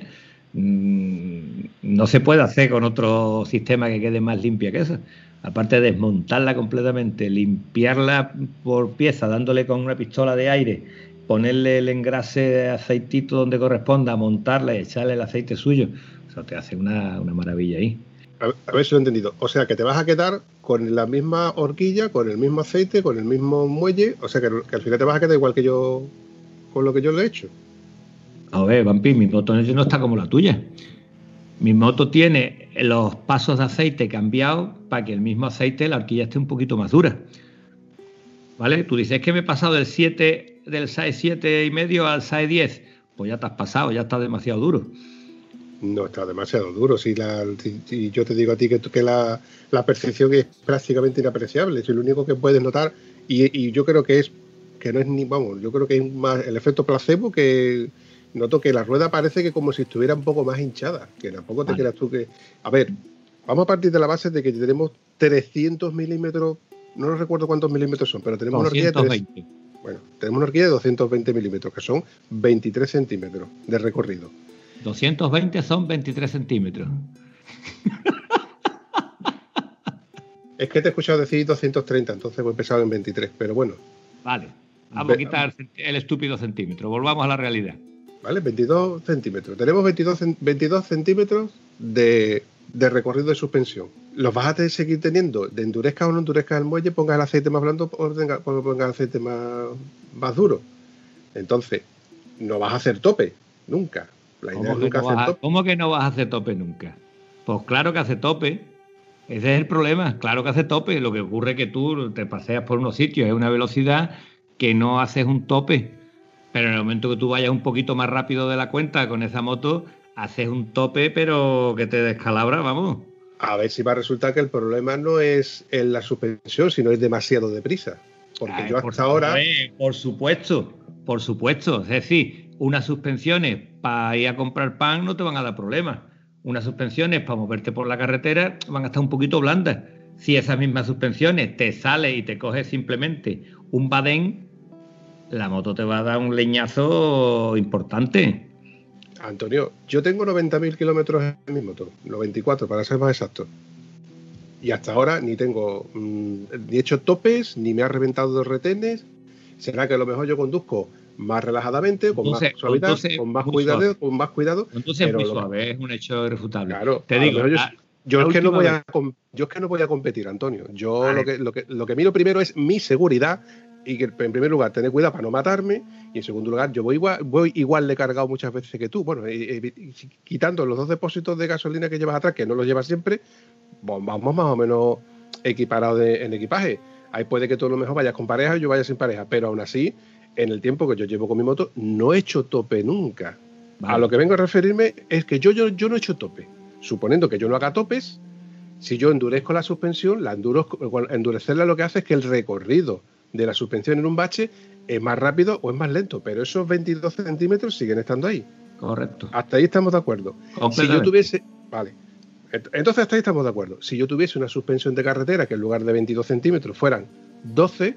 mm, no se puede hacer con otro sistema que quede más limpia que esa. Aparte de desmontarla completamente, limpiarla por pieza, dándole con una pistola de aire, ponerle el engrase de aceitito donde corresponda, montarla y echarle el aceite suyo, eso te hace una, una maravilla ahí. A, ver si lo he entendido. O sea, que te vas a quedar con la misma horquilla, con el mismo aceite, con el mismo muelle. O sea, que, al final te vas a quedar igual que yo con lo que yo le he hecho. A ver, Vampi, mi moto no está como la tuya. Mi moto tiene los pasos de aceite cambiados para que el mismo aceite, la horquilla esté un poquito más dura. ¿Vale? Tú dices que me he pasado del 7, del SAE 7 y medio al SAE 10. Pues ya te has pasado, ya está demasiado duro. No está demasiado duro. Si, la, yo te digo a ti que, que la, percepción es prácticamente inapreciable, si lo único que puedes notar, y, yo creo que es que no es ni, vamos, yo creo que es más el efecto placebo que noto que la rueda parece que como si estuviera un poco más hinchada, que tampoco te creas tú que... A ver, vamos a partir de la base de que tenemos 300 milímetros, no recuerdo cuántos milímetros son, pero tenemos una horquilla de... bueno, tenemos una horquilla de 220 milímetros, que son 23 centímetros de recorrido. 220 son 23 centímetros. Es que te he escuchado decir 230, entonces voy pesado en 23, pero bueno. Vale, vamos a quitar el estúpido centímetro, volvamos a la realidad. Vale, 22 centímetros. Tenemos 22, 22 centímetros de, recorrido de suspensión. Los vas a seguir teniendo, de endurezca o no endurezca el muelle, pongas el aceite más blando o pongas el aceite más, más duro. Entonces, no vas a hacer tope, nunca. ¿Cómo, que no vas a hacer tope nunca? Pues claro que hace tope. Ese es el problema. Claro que hace tope. Lo que ocurre es que tú te paseas por unos sitios, es una velocidad que no haces un tope. Pero en el momento que tú vayas un poquito más rápido de la cuenta con esa moto, haces un tope, pero que te descalabra, vamos. A ver si va a resultar que el problema no es en la suspensión, sino es demasiado deprisa. Porque yo hasta ahora. por supuesto, por supuesto. Es decir, unas suspensiones para ir a comprar pan no te van a dar problemas. Unas suspensiones para moverte por la carretera van a estar un poquito blandas. Si esas mismas suspensiones te sale y te coges simplemente un badén, la moto te va a dar un leñazo importante. Antonio, yo tengo 90.000 kilómetros en mi moto, 94 para ser más exacto. Y hasta ahora ni tengo mm, ni hecho topes, ni me ha reventado dos retenes. ¿Será que a lo mejor yo conduzco más relajadamente, con más suavidad, con más cuidado, con más cuidado. Entonces pero es muy suave, es un hecho irrefutable. Claro, te digo, yo, es que no voy a, yo es que no voy a competir, Antonio. Yo lo que, lo, que, lo que miro primero es mi seguridad y que en primer lugar tener cuidado para no matarme y en segundo lugar yo voy igual, voy igual de cargado muchas veces que tú. Bueno, quitando los dos depósitos de gasolina que llevas atrás, que no los llevas siempre, vamos más o menos equiparados en equipaje. Ahí puede que tú a lo mejor vayas con pareja y yo vaya sin pareja, pero aún así en el tiempo que yo llevo con mi moto, no he hecho tope nunca. A lo que vengo a referirme es que yo, yo, yo no he hecho tope. Suponiendo que yo no haga topes, si yo endurezco la suspensión, la endurecerla lo que hace es que el recorrido de la suspensión en un bache es más rápido o es más lento, pero esos 22 centímetros siguen estando ahí. Correcto. Hasta ahí estamos de acuerdo. Si yo tuviese. Vale. Entonces, hasta ahí estamos de acuerdo. Si yo tuviese una suspensión de carretera que en lugar de 22 centímetros fueran 12,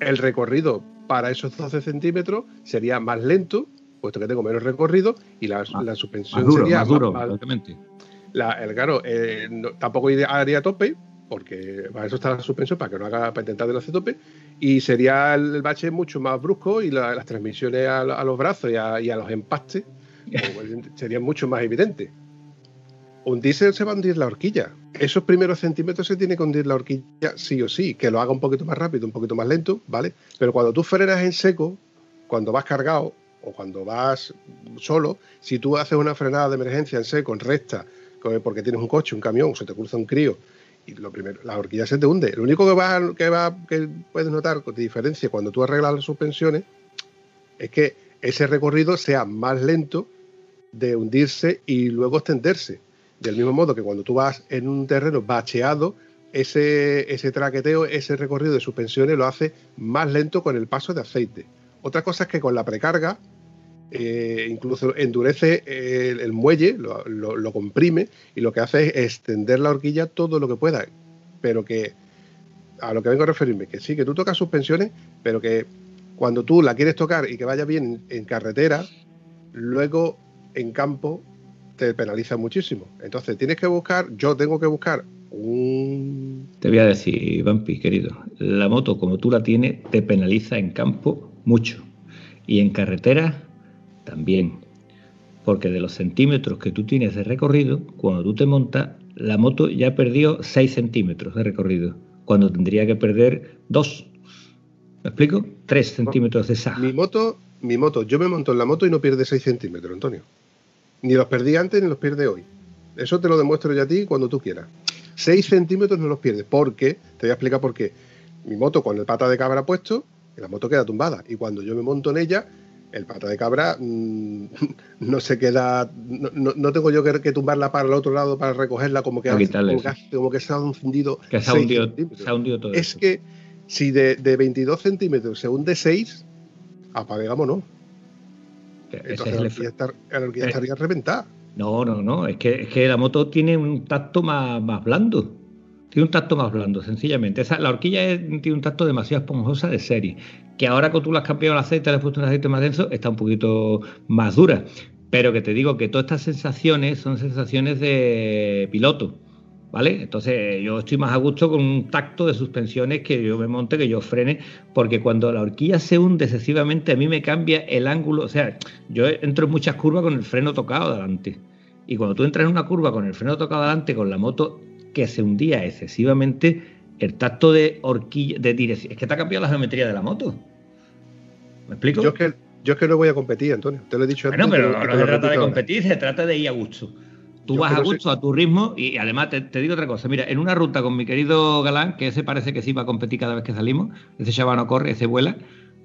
el recorrido para esos 12 centímetros sería más lento, puesto que tengo menos recorrido, y la, ah, suspensión sería más duro, la, el, claro, eh, tampoco haría tope, porque para eso está la suspensión, para que no haga para intentar de no tope, y sería el, bache mucho más brusco y las transmisiones a, los brazos y a, los empastes pues, serían mucho más evidentes. Un diésel se va a hundir la horquilla. esos primeros centímetros se tiene que hundir la horquilla sí o sí, que lo haga un poquito más rápido, un poquito más lento, ¿vale? Pero cuando tú frenas en seco, cuando vas cargado o cuando vas solo, si tú haces una frenada de emergencia en seco, en recta, porque tienes un coche, un camión, se te cruza un crío, y lo primero, la horquilla se te hunde. Lo único que va, que va, que puedes notar de diferencia cuando tú arreglas las suspensiones es que ese recorrido sea más lento de hundirse y luego extenderse. Del mismo modo que cuando tú vas en un terreno bacheado, ese, ese traqueteo, ese recorrido de suspensiones lo hace más lento con el paso de aceite. Otra cosa es que con la precarga, eh, incluso endurece el, muelle, lo, comprime y lo que hace es extender la horquilla todo lo que pueda. Pero que, a lo que vengo a referirme, que sí, que tú tocas suspensiones, pero que cuando tú la quieres tocar y que vaya bien en carretera, luego en campo te penaliza muchísimo. Entonces tienes que buscar, yo tengo que buscar un... Te voy a decir, Vampi, querido, la moto como tú la tienes te penaliza en campo mucho y en carretera también. Porque de los centímetros que tú tienes de recorrido, cuando tú te montas, la moto ya perdió 6 centímetros de recorrido, cuando tendría que perder 2. ¿Me explico? 3 centímetros de esa. Mi moto, mi moto, yo me monto en la moto y no pierde 6 centímetros, Antonio. Ni los perdí antes ni los pierde hoy. Eso te lo demuestro yo a ti cuando tú quieras. 6 centímetros no los pierdes. Porque, te voy a explicar por qué. Mi moto con el pata de cabra puesto, la moto queda tumbada. Y cuando yo me monto en ella, el pata de cabra mm, no se queda. No, tengo yo que, tumbarla para el otro lado para recogerla como que, como, que, se ha hundido. Que se ha hundido, se ha hundido todo. Es que si de, de, 22 centímetros se hunde 6, apagámonos. Entonces la horquilla, eh, estaría reventada. No, no, no. Es que, es que la moto tiene un tacto más, más blando. Tiene un tacto más blando, sencillamente. Esa, la horquilla tiene un tacto demasiado esponjosa de serie. Que ahora que tú le has cambiado el aceite, le has puesto un aceite más denso, está un poquito más dura. Pero que te digo que todas estas sensaciones son sensaciones de piloto. ¿vale? Entonces yo estoy más a gusto con un tacto de suspensiones que yo me monte, que yo frene, porque cuando la horquilla se hunde excesivamente a mí me cambia el ángulo, o sea, yo entro en muchas curvas con el freno tocado adelante. Y cuando tú entras en una curva con el freno tocado adelante, con la moto que se hundía excesivamente, el tacto de horquilla, de dirección, es que te ha cambiado la geometría de la moto. ¿Me explico? Yo es que, yo es que no voy a competir, Antonio. Te lo he dicho antes. Bueno, pero no, se trata de competir, se trata de ir a gusto. Tú vas a gusto, a tu ritmo y además te, digo otra cosa. Mira, en una ruta con mi querido Galán, que ese parece que sí va a competir cada vez que salimos, ese chaval no corre, ese vuela.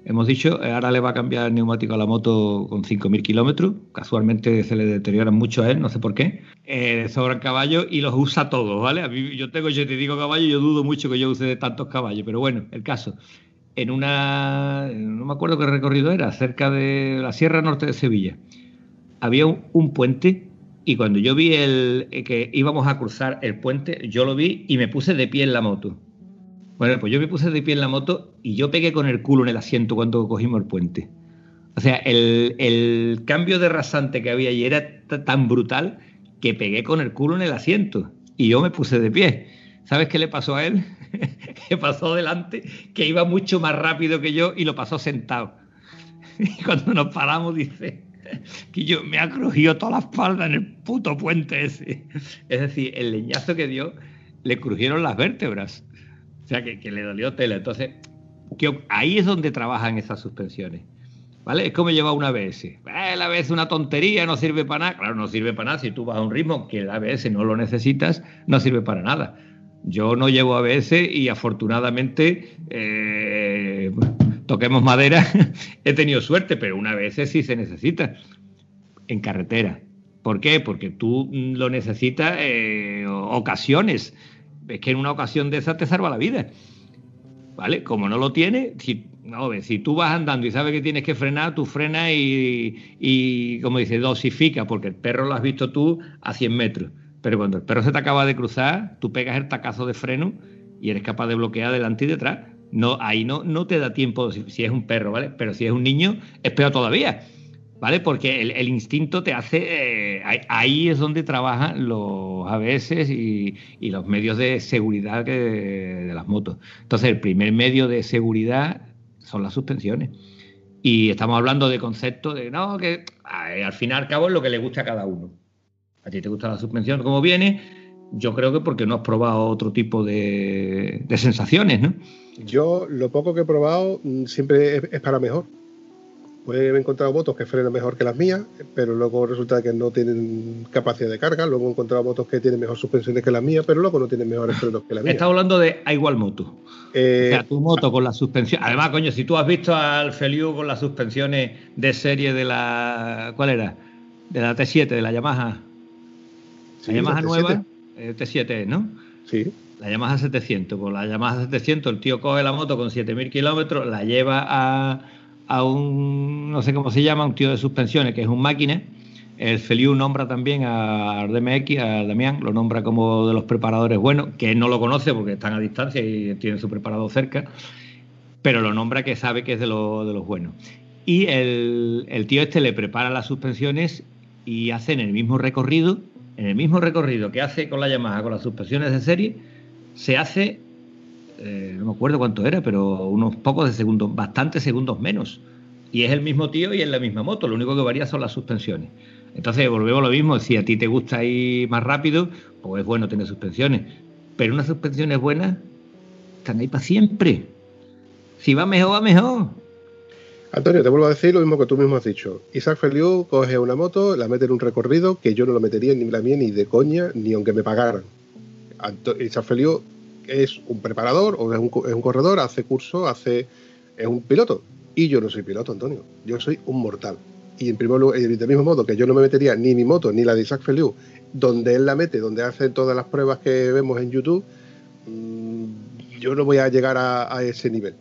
Hemos dicho, eh, ahora le va a cambiar el neumático a la moto con 5.000 kilómetros. Casualmente se le deterioran mucho a él, no sé por qué. Eh, sobran caballos y los usa todos, ¿vale? A mí, yo tengo, yo te digo caballo, yo dudo mucho que yo use de tantos caballos, pero bueno, el caso. En una, no me acuerdo qué recorrido era, cerca de la Sierra Norte de Sevilla, había un puente y cuando yo vi el, eh, que íbamos a cruzar el puente, yo lo vi y me puse de pie en la moto. Bueno, pues yo me puse de pie en la moto y yo pegué con el culo en el asiento cuando cogimos el puente. O sea, el, cambio de rasante que había allí era tan brutal que pegué con el culo en el asiento y yo me puse de pie. ¿Sabes qué le pasó a él? que pasó delante, que iba mucho más rápido que yo y lo pasó sentado. Y cuando nos paramos dice, que yo me ha crujido toda la espalda en el puto puente ese. Es decir, el leñazo que dio, le crujieron las vértebras. Sea, que, le dolió tela. Entonces, ahí es donde trabajan esas suspensiones. ¿Vale? Es como llevar un ABS. Eh, el ABS es una tontería, no sirve para nada. Claro, no sirve para nada. Si tú vas a un ritmo que el ABS no lo necesitas, no sirve para nada. Yo no llevo ABS y afortunadamente eh, toquemos madera, he tenido suerte, pero una vez sí se necesita en carretera. ¿Por qué? Porque tú lo necesitas eh, ocasiones. Es que en una ocasión de esa te salva la vida. ¿Vale? Como no lo tienes, si, no, si tú vas andando y sabes que tienes que frenar, tú frenas y, y, como dice, dosifica, porque el perro lo has visto tú a 100 metros. Pero cuando el perro se te acaba de cruzar, tú pegas el tacazo de freno y eres capaz de bloquear delante y detrás no, ahí no, no te da tiempo si, es un perro, ¿vale? Pero si es un niño, es peor todavía, ¿vale? Porque el, instinto te hace. Eh, ahí es donde trabajan los ABS y, los medios de seguridad de las motos. Entonces, el primer medio de seguridad son las suspensiones. Y estamos hablando de conceptos de, no, que al fin y al cabo es lo que le gusta a cada uno. A ti te gusta la suspensión como viene, yo creo que porque no has probado otro tipo de, de sensaciones, ¿no? Yo lo poco que he probado mm, siempre es para mejor. Pues he encontrado motos que frenan mejor que las mías, pero luego resulta que no tienen capacidad de carga. Luego he encontrado motos que tienen mejor suspensiones que las mías, pero luego no tienen mejores frenos que las mías. Estás hablando de a igual moto. Eh, o sea, tu moto con la suspensión. Además, coño, si tú has visto al Feliu con las suspensiones de serie de la. ¿Cuál era? De la T7, de la Yamaha. sí, la Yamaha T7. nueva, eh, T7, ¿no? Sí, La Yamaha 700. Pues la Yamaha 700, el tío coge la moto con 7000 kilómetros, la lleva a, a un, no sé cómo se llama, un tío de suspensiones, que es un máquina. El Feliu nombra también a DMX, a Damián, lo nombra como de los preparadores buenos, que él no lo conoce porque están a distancia y tiene su preparador cerca, pero lo nombra que sabe que es de, de los buenos. Y el, el tío este le prepara las suspensiones y hace en el mismo recorrido, en el mismo recorrido que hace con la Yamaha, con las suspensiones de serie, se hace, eh, no me acuerdo cuánto era, pero unos pocos de segundos, bastantes segundos menos. Y es el mismo tío y es la misma moto, lo único que varía son las suspensiones. Entonces volvemos a lo mismo, si a ti te gusta ir más rápido, pues es bueno tener suspensiones. Pero unas suspensiones buenas están ahí para siempre. Si va mejor, va mejor. Antonio, te vuelvo a decir lo mismo que tú mismo has dicho. Isaac Feliu coge una moto, la mete en un recorrido que yo no lo metería ni la mía ni de coña, ni aunque me pagaran. Anto- Isaac Feliu es un preparador o es un, es un corredor, hace curso, hace, es un piloto. Y yo no soy piloto, Antonio. Yo soy un mortal. Y en primer lugar, y del mismo modo que yo no me metería ni mi moto ni la de Isaac Feliu, donde él la mete, donde hace todas las pruebas que vemos en YouTube, mm, yo no voy a llegar a, a ese nivel.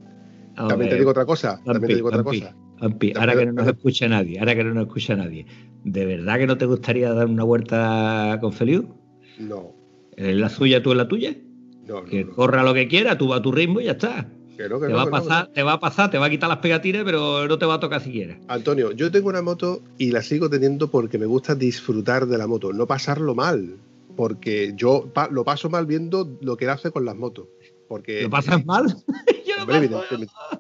También te digo otra cosa. También te digo otra Ampi, cosa. Ampi, ahora que no nos escucha nadie, ahora que no nos escucha nadie, ¿de verdad que no te gustaría dar una vuelta con Feliu? No, ¿En la suya, tú en la tuya? No, no. Que no. corra lo que quiera, tú vas a tu ritmo y ya está. Que no, que Te va a pasar, te va a pasar, te va a quitar las pegatinas, pero no te va a tocar siquiera. Antonio, yo tengo una moto y la sigo teniendo porque me gusta disfrutar de la moto, no pasarlo mal. Porque yo pa- lo paso mal viendo lo que él hace con las motos. Porque, ¿Lo pasas mal? Yo lo Hombre, paso- evidentemente. ¿Eh?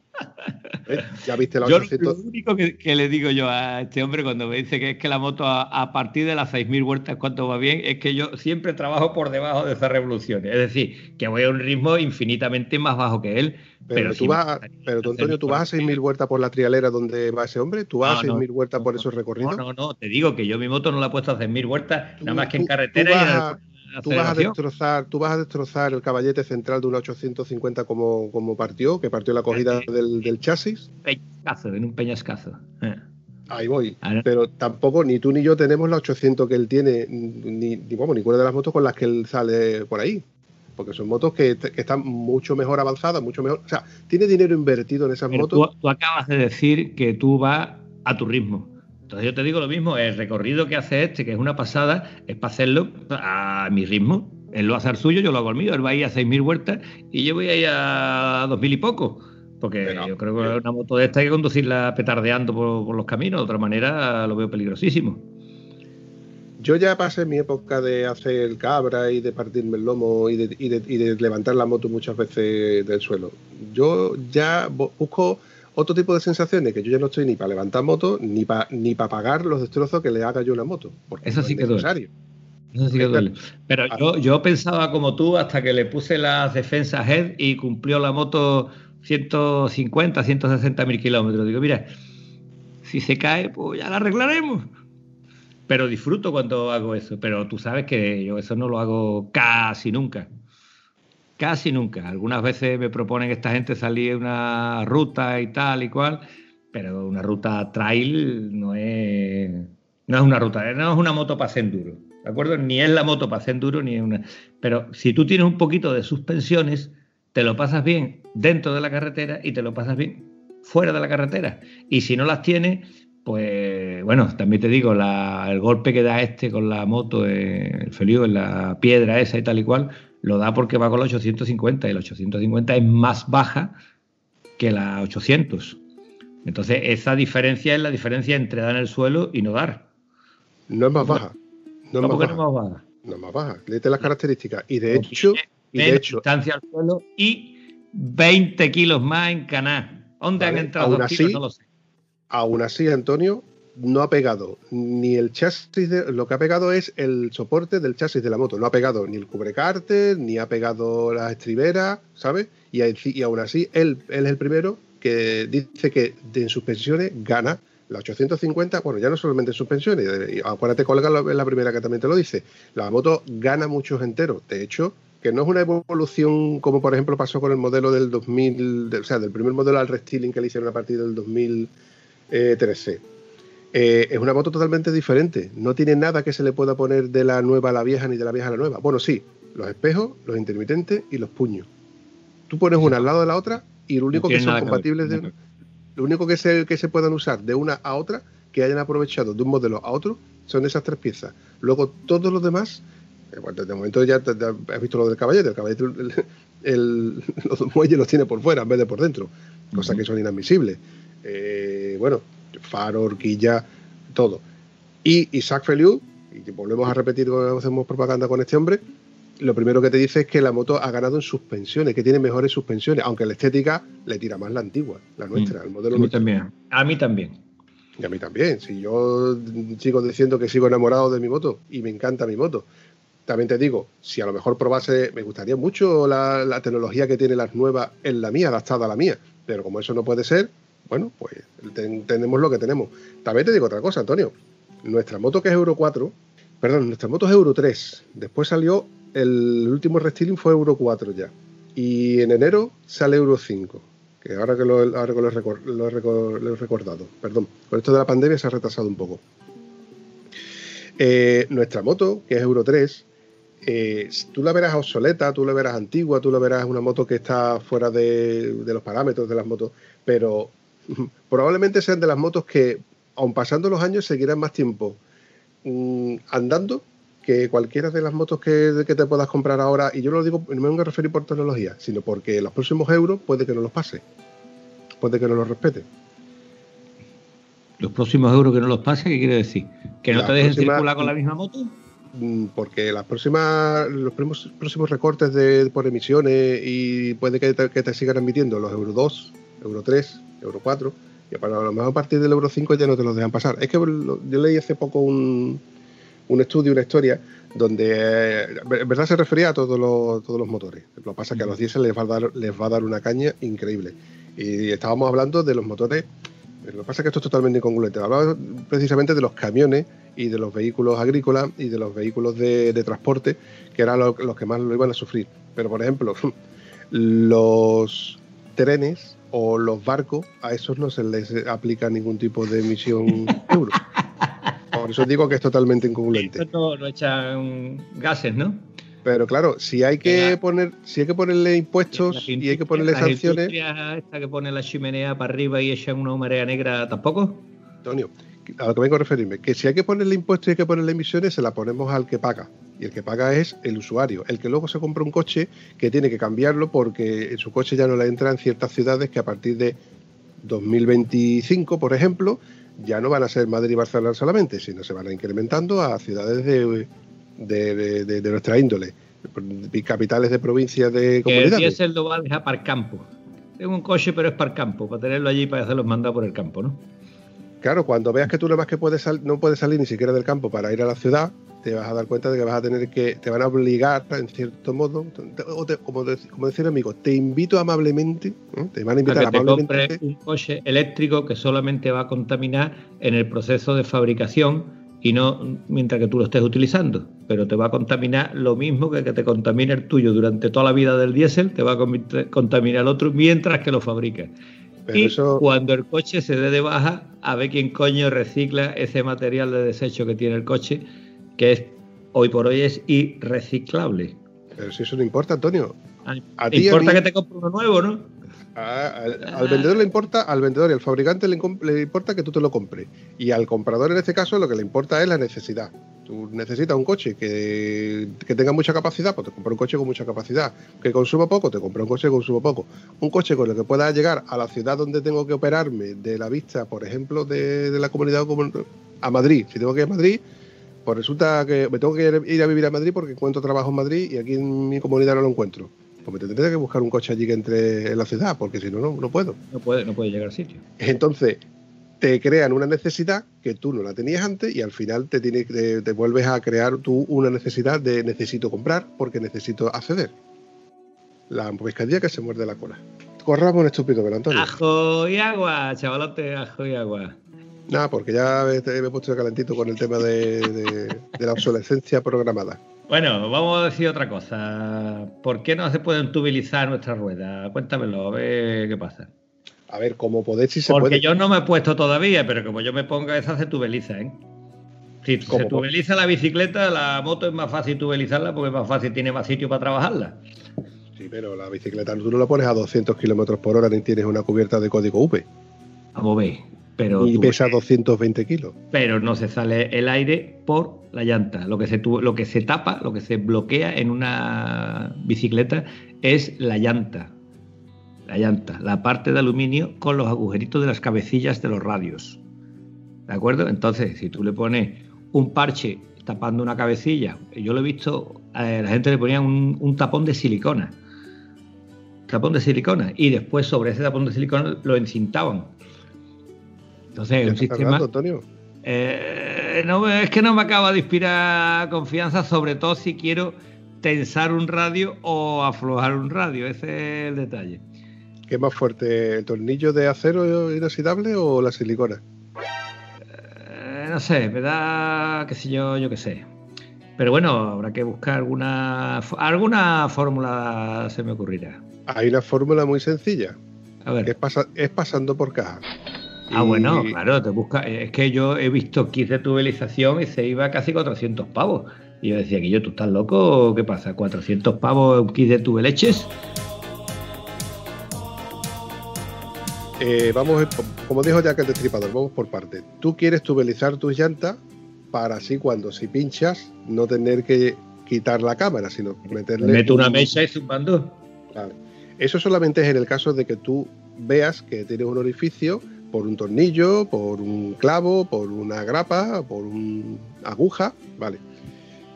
Ya viste la Yo 800. lo único que, que le digo yo a este hombre cuando me dice que es que la moto a, a partir de las 6.000 vueltas cuánto va bien, es que yo siempre trabajo por debajo de esas revoluciones. Es decir, que voy a un ritmo infinitamente más bajo que él. Pero, Pero, tú vas, pero tú, Antonio, tú vas a 6.000 vueltas por la trialera donde va ese hombre. Tú vas No, a no, 6.000 vueltas no, por no, esos recorridos. No, no, no, te digo que yo mi moto no la he puesto a 100.000 vueltas, nada más que en carretera tú y en el- Tú vas, a destrozar, tú vas a destrozar el caballete central de una 850 como, como partió, que partió la cogida del, del chasis. Peñascazo, en un peñascazo. Eh. Ahí voy. Ahora- Pero tampoco ni tú ni yo tenemos la 800 que él tiene, ni, ni vamos, ninguna de las motos con las que él sale por ahí. Porque son motos que, que están mucho mejor avanzadas, mucho mejor. O sea, tiene dinero invertido en esas motos. tú, tú acabas de decir que tú vas a tu ritmo. Entonces yo te digo lo mismo, el recorrido que hace este, que es una pasada, es para hacerlo a mi ritmo. Él lo hace al suyo, yo lo hago al mío. Él va a ir a 6.000 vueltas y yo voy a ir a 2.000 y poco. Porque Pero- yo creo que una moto de esta hay que conducirla petardeando por, por los caminos. De otra manera lo veo peligrosísimo. Yo ya pasé mi época de hacer cabra y de partirme el lomo y de, y de- y de levantar la moto muchas veces del suelo. Yo ya bu- busco otro tipo de sensaciones, que yo ya no estoy ni para levantar moto ni para ni para pagar los destrozos que le haga yo una moto. Porque Eso no sí es que necesario. Eso sí que duele. Pero yo, yo pensaba como tú hasta que le puse las defensas head y cumplió la moto 150, 160 mil kilómetros. Digo, mira, si se cae, pues ya la arreglaremos. Pero disfruto cuando hago eso. Pero tú sabes que yo eso no lo hago casi nunca. Casi nunca. Algunas veces me proponen esta gente salir una ruta y tal y cual, pero una ruta trail no es, no es una ruta, no es una moto para hacer enduro. ¿De acuerdo? Ni es la moto para hacer enduro, ni es una. Pero si tú tienes un poquito de suspensiones, te lo pasas bien dentro de la carretera y te lo pasas bien fuera de la carretera. Y si no las tienes, pues bueno, también te digo, la- el golpe que da este con la moto, eh, el Feliu, en la piedra esa y tal y cual, lo da porque va con la 850 y la 850 es más baja que la 800. Entonces, esa diferencia es la diferencia entre dar en el suelo y no dar. No es más baja. No es más ¿Cómo que baja. no más baja? No es más baja. Léete las características. Y de hecho, y de hecho, distancia al suelo y 20 kilos más en canal. ¿Dónde Vale, han entrado kilos? No lo sé. aún así, Antonio, no ha pegado ni el chasis, de, lo que ha pegado es el soporte del chasis de la moto. No ha pegado ni el cubrecárter, ni ha pegado las estriberas, ¿sabes? Y, aún así, él, es el primero que dice que en suspensiones gana la 850, bueno, ya no solamente en suspensiones, acuérdate, Colga es la primera que también te lo dice. La moto gana muchos enteros. De hecho, que no es una evolución como por ejemplo pasó con el modelo del 2000, o sea, del primer modelo al restyling que le hicieron a partir del 2013. Eh, es una moto totalmente diferente. No tiene nada que se le pueda poner de la nueva a la vieja ni de la vieja a la nueva. Bueno, sí, los espejos, los intermitentes y los puños. Tú pones una al lado de la otra y lo único que son compatibles de, lo único que se, que se puedan usar de una a otra, que hayan aprovechado de un modelo a otro, son esas tres piezas. Luego todos los demás bueno, de momento ya has visto lo del caballete. El caballete, el, los muelles los tiene por fuera en vez de por dentro, cosa que son inadmisibles. Eh, bueno, faro, horquilla, todo. Y Isaac Feliu, y volvemos a repetir cuando hacemos propaganda con este hombre, lo primero que te dice es que la moto ha ganado en suspensiones, que tiene mejores suspensiones, aunque la estética le tira más la antigua, la nuestra, mm. el modelo A mí también. A mí también. Y a mí también. Si yo sigo diciendo que sigo enamorado de mi moto y me encanta mi moto, también te digo, si a lo mejor probase, me gustaría mucho la, tecnología que tiene las nuevas en la mía, adaptada a la mía, pero como eso no puede ser, bueno, pues tenemos lo que tenemos. También te digo otra cosa, Antonio, nuestra moto que es Euro 4, perdón, nuestra moto es Euro 3, después salió, el último restyling fue Euro 4 ya, y en enero sale Euro 5, que ahora que lo, ahora que lo, he, recordado, perdón, con esto de la pandemia se ha retrasado un poco. Eh, nuestra moto, que es Euro 3, eh, tú la verás obsoleta, tú la verás antigua, tú la verás una moto que está fuera de, los parámetros de las motos, pero probablemente sean de las motos que, aun pasando los años, seguirán más tiempo mm, andando que cualquiera de las motos que, te puedas comprar ahora. Y yo no lo digo, no me vengo a referir por tecnología, sino porque los próximos euros puede que no los pase, puede que no los respete. ¿Los próximos euros que no los pase, qué quiere decir? ¿Que no te dejen circular con la misma moto? Mm, porque las próximas, los próximos recortes de, por emisiones y puede que te, sigan emitiendo los Euro 2, Euro 3, Euro 4, y para lo mejor a partir del Euro 5 ya no te los dejan pasar. Es que yo leí hace poco un, un estudio, una historia, donde en verdad se refería a todos los, todos los motores. Lo que pasa es que a los diésel les va a dar, les va a dar una caña increíble. Y estábamos hablando de los motores lo que pasa es que esto es totalmente incongruente. Hablaba precisamente de los camiones y de los vehículos agrícolas y de los vehículos de, transporte, que eran los, que más lo iban a sufrir. Pero, por ejemplo, los trenes o los barcos, a esos no se les aplica ningún tipo de emisión euro. Por eso digo que es totalmente incongruente. Esto no echan gases, ¿no? Pero claro, si hay que poner, si hay que ponerle impuestos y hay que ponerle sanciones. esta que pone la chimenea para arriba y echan una marea negra tampoco? Antonio, a lo que vengo a referirme, que si hay que ponerle impuestos y hay que ponerle emisiones, se la ponemos al que paga. Y el que paga es el usuario, el que luego se compra un coche que tiene que cambiarlo porque en su coche ya no le entra en ciertas ciudades que a partir de 2025, por ejemplo, ya no van a ser Madrid y Barcelona solamente, sino se van a incrementando a ciudades de de, nuestra índole, capitales de provincias de comunidades. El diésel lo va a dejar para el campo. Tengo un coche, pero es para el campo, para tenerlo allí para hacer los mandados por el campo, ¿no? Claro, cuando veas que tú no más que puedes no puedes salir ni siquiera del campo para ir a la ciudad, te vas a dar cuenta de que vas a tener que, te van a obligar en cierto modo, como, como decir amigo, te invito amablemente, te van a invitar a que amablemente. Te un coche eléctrico que solamente va a contaminar en el proceso de fabricación y no mientras que tú lo estés utilizando, pero te va a contaminar lo mismo que que te contamine el tuyo durante toda la vida del diésel, te va a contaminar el otro mientras que lo fabricas. Y cuando el coche se dé de baja, a ver quién coño recicla ese material de desecho que tiene el coche, que es hoy por hoy es irreciclable. Pero si eso no importa, Antonio. A, ti, importa que te compre uno nuevo, ¿no? Al, vendedor le importa, al vendedor y al fabricante le, importa que tú te lo compres. Y al comprador en este caso lo que le importa es la necesidad. Tú necesitas un coche que, tenga mucha capacidad, pues te compra un coche con mucha capacidad. Que consuma poco, te compra un coche que consuma poco. Un coche con el que pueda llegar a la ciudad donde tengo que operarme de la vista, por ejemplo, de, la comunidad a Madrid. Si tengo que ir a Madrid, pues resulta que me tengo que ir a vivir a Madrid porque encuentro trabajo en Madrid y aquí en mi comunidad no lo encuentro pues me tendré que buscar un coche allí que entre en la ciudad, porque si no, no, puedo. No puede, no puede llegar al sitio. Entonces, te crean una necesidad que tú no la tenías antes y al final te, tiene, te, te vuelves a crear tú una necesidad de necesito comprar porque necesito acceder. La pescadilla que se muerde la cola. Corramos un estúpido, pero Antonio. Ajo y agua, chavalote, ajo y agua. Nada, porque ya me, me he puesto calentito con el tema de, de- de la obsolescencia programada. Bueno, vamos a decir otra cosa. ¿Por qué no se pueden tubilizar nuestras ruedas? Cuéntamelo, a ver qué pasa. A ver, como podéis si se Porque puede. yo no me he puesto todavía, pero como yo me ponga esa se tubeliza, ¿eh? Si se tubeliza la bicicleta, la moto es más fácil tubelizarla porque es más fácil, tiene más sitio para trabajarla. Sí, pero la bicicleta tú no la pones a 200 kilómetros por hora ni tienes una cubierta de código V. Vamos a ver. Pero, Y pesa 220 kilos. pero no se sale el aire por la llanta. Lo que, se lo que se tapa, lo que se bloquea en una bicicleta es la llanta. La llanta, la parte de aluminio con los agujeritos de las cabecillas de los radios. ¿De acuerdo? Entonces, si tú le pones un parche tapando una cabecilla, yo lo he visto, eh, la gente le ponía un, un tapón de silicona. Tapón de silicona. Y después sobre ese tapón de silicona lo encintaban. Entonces, ¿Qué un sistema. hablando, Antonio? Eh, no, es que no me acaba de inspirar confianza, sobre todo si quiero tensar un radio o aflojar un radio. Ese es el detalle. ¿Qué es más fuerte, el tornillo de acero inoxidable o la silicona? Eh, no sé, me da, qué sé yo, yo qué sé. Pero bueno, habrá que buscar alguna, alguna fórmula, se me ocurrirá. Hay una fórmula muy sencilla, A es, ver. pasa- es pasando por caja. Ah, Y- bueno, claro, te busca. Es que yo he visto kits de tubelización y se iba a casi 400 pavos. Y yo decía, que yo, ¿tú estás loco o qué pasa? ¿400 pavos un kit de tubeleches? Eh, vamos, como dijo Jack el Destripador, vamos por partes. Tú quieres tubelizar tus llantas para así cuando si pinchas no tener que quitar la cámara, sino meterle... Le meto una un- mecha y zumbando. Vale. Eso solamente es en el caso de que tú veas que tienes un orificio por un tornillo, por un clavo, por una grapa, por una aguja, vale.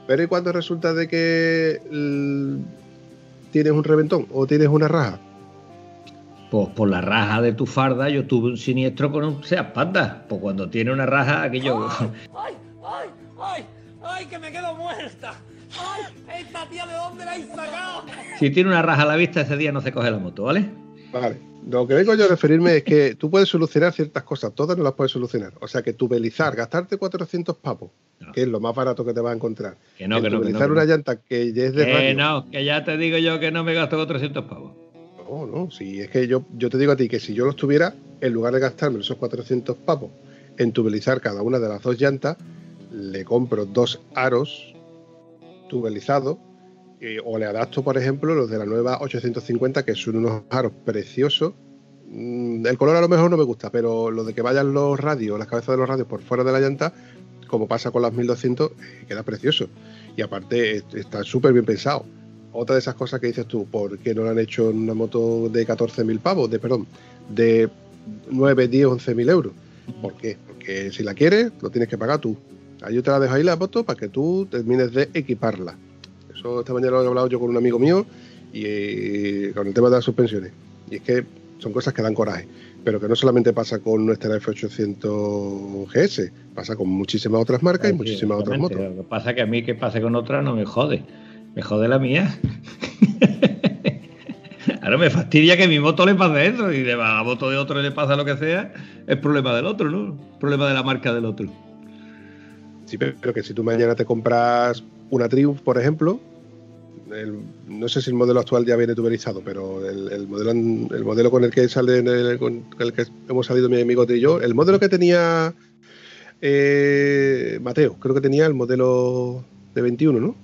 Pero ¿y cuando resulta de que l- tienes un reventón o tienes una raja? Pues por la raja de tu farda yo tuve un siniestro con un Seat Panda. Pues cuando tiene una raja, aquello... ¡Ay, ay, ay! ¡Ay, que me quedo muerta! ¡Ay, esta tía de dónde la habéis sacado! si tiene una raja a la vista, ese día no se coge la moto, ¿vale? Vale. Lo que vengo yo a referirme es que tú puedes solucionar ciertas cosas, todas no las puedes solucionar. O sea que tubelizar, gastarte 400 pavos, No. que es lo más barato que te vas a encontrar. Que no, que no, que no, tubelizar que una llanta que ya es de Que radio. no, que ya te digo yo que no me gasto 400 pavos. No, no, si es que yo, yo te digo a ti que si yo los tuviera, en lugar de gastarme esos 400 pavos en tubelizar cada una de las dos llantas, le compro dos aros tubelizados eh, o le adapto, por ejemplo, los de la nueva 850, que son unos aros preciosos. Mm, El color a lo mejor no me gusta, pero lo de que vayan los radios, las cabezas de los radios por fuera de la llanta, como pasa con las 1200, eh, queda precioso. Y aparte está súper bien pensado otra de esas cosas que dices tú, ¿por qué no lo han hecho en una moto de 14.000 pavos? De, perdón, de 9, 10, 11.000 euros. ¿Por qué? Porque si la quieres, lo tienes que pagar tú. Ahí yo te la dejo ahí la moto para que tú termines de equiparla. Eso esta mañana lo he hablado yo con un amigo mío y eh, con el tema de las suspensiones. Y es que son cosas que dan coraje. Pero que no solamente pasa con nuestra F800 GS, pasa con muchísimas otras marcas y muchísimas otras motos. Lo que pasa es que a mí que pase con otra no me jode. Me jode la mía. Ahora me fastidia que mi moto le pase eso y a la moto de otro le pasa lo que sea, es problema del otro, ¿no? Problema de la marca del otro. Sí, pero que si tú mañana te compras una Triumph, por ejemplo, el- no sé si el modelo actual ya viene tubelizado, pero el, el modelo, el modelo con el que sale el, con el que hemos salido mi amigo y yo, el modelo que tenía eh, Mateo, creo que tenía el modelo de 21, ¿no?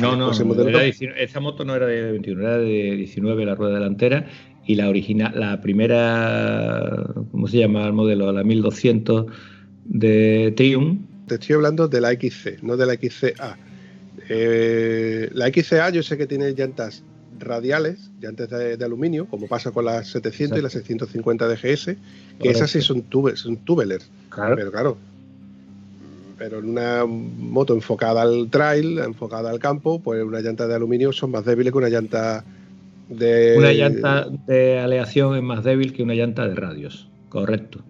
No, no, Pues el no, modelo era top. 19 esa moto no era de 21, era de 19 la rueda delantera y la original, la primera, ¿cómo se llama el modelo? La 1200 de Triumph. Te estoy hablando de la XC, no de la XCA. Eh, la XCA yo sé que tiene llantas radiales, llantas de, de aluminio, como pasa con las 700 y las 650 de GS, que esas sí son, tube, son tubelers. Claro. Pero claro, pero en una moto enfocada al trail, enfocada al campo, pues una llanta de aluminio son más débiles que una llanta de... Una llanta de aleación es más débil que una llanta de radios, correcto.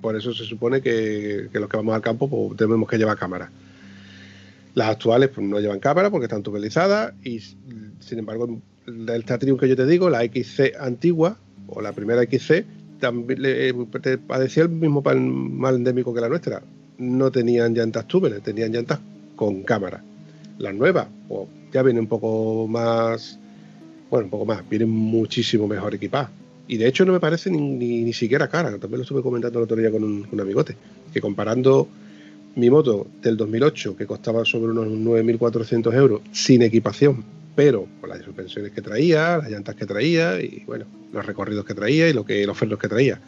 Por eso se supone que, los que vamos al campo pues, tenemos que llevar cámara. Las actuales pues, no llevan cámara porque están tubelizadas y sin embargo el Tatrium que yo te digo, la XC antigua o la primera XC, también le, padecía el mismo mal endémico que la nuestra. No tenían llantas túbeles, tenían llantas con cámara. Las nuevas, pues, ya vienen un poco más, bueno, un poco más, vienen muchísimo mejor equipadas. Y de hecho no me parece ni, ni, siquiera cara, también lo estuve comentando el otro día con un, con un amigote, que comparando mi moto del 2008, que costaba sobre unos 9.400 euros, sin equipación, pero con las suspensiones que traía, las llantas que traía y bueno, los recorridos que traía y lo que, los frenos que traía,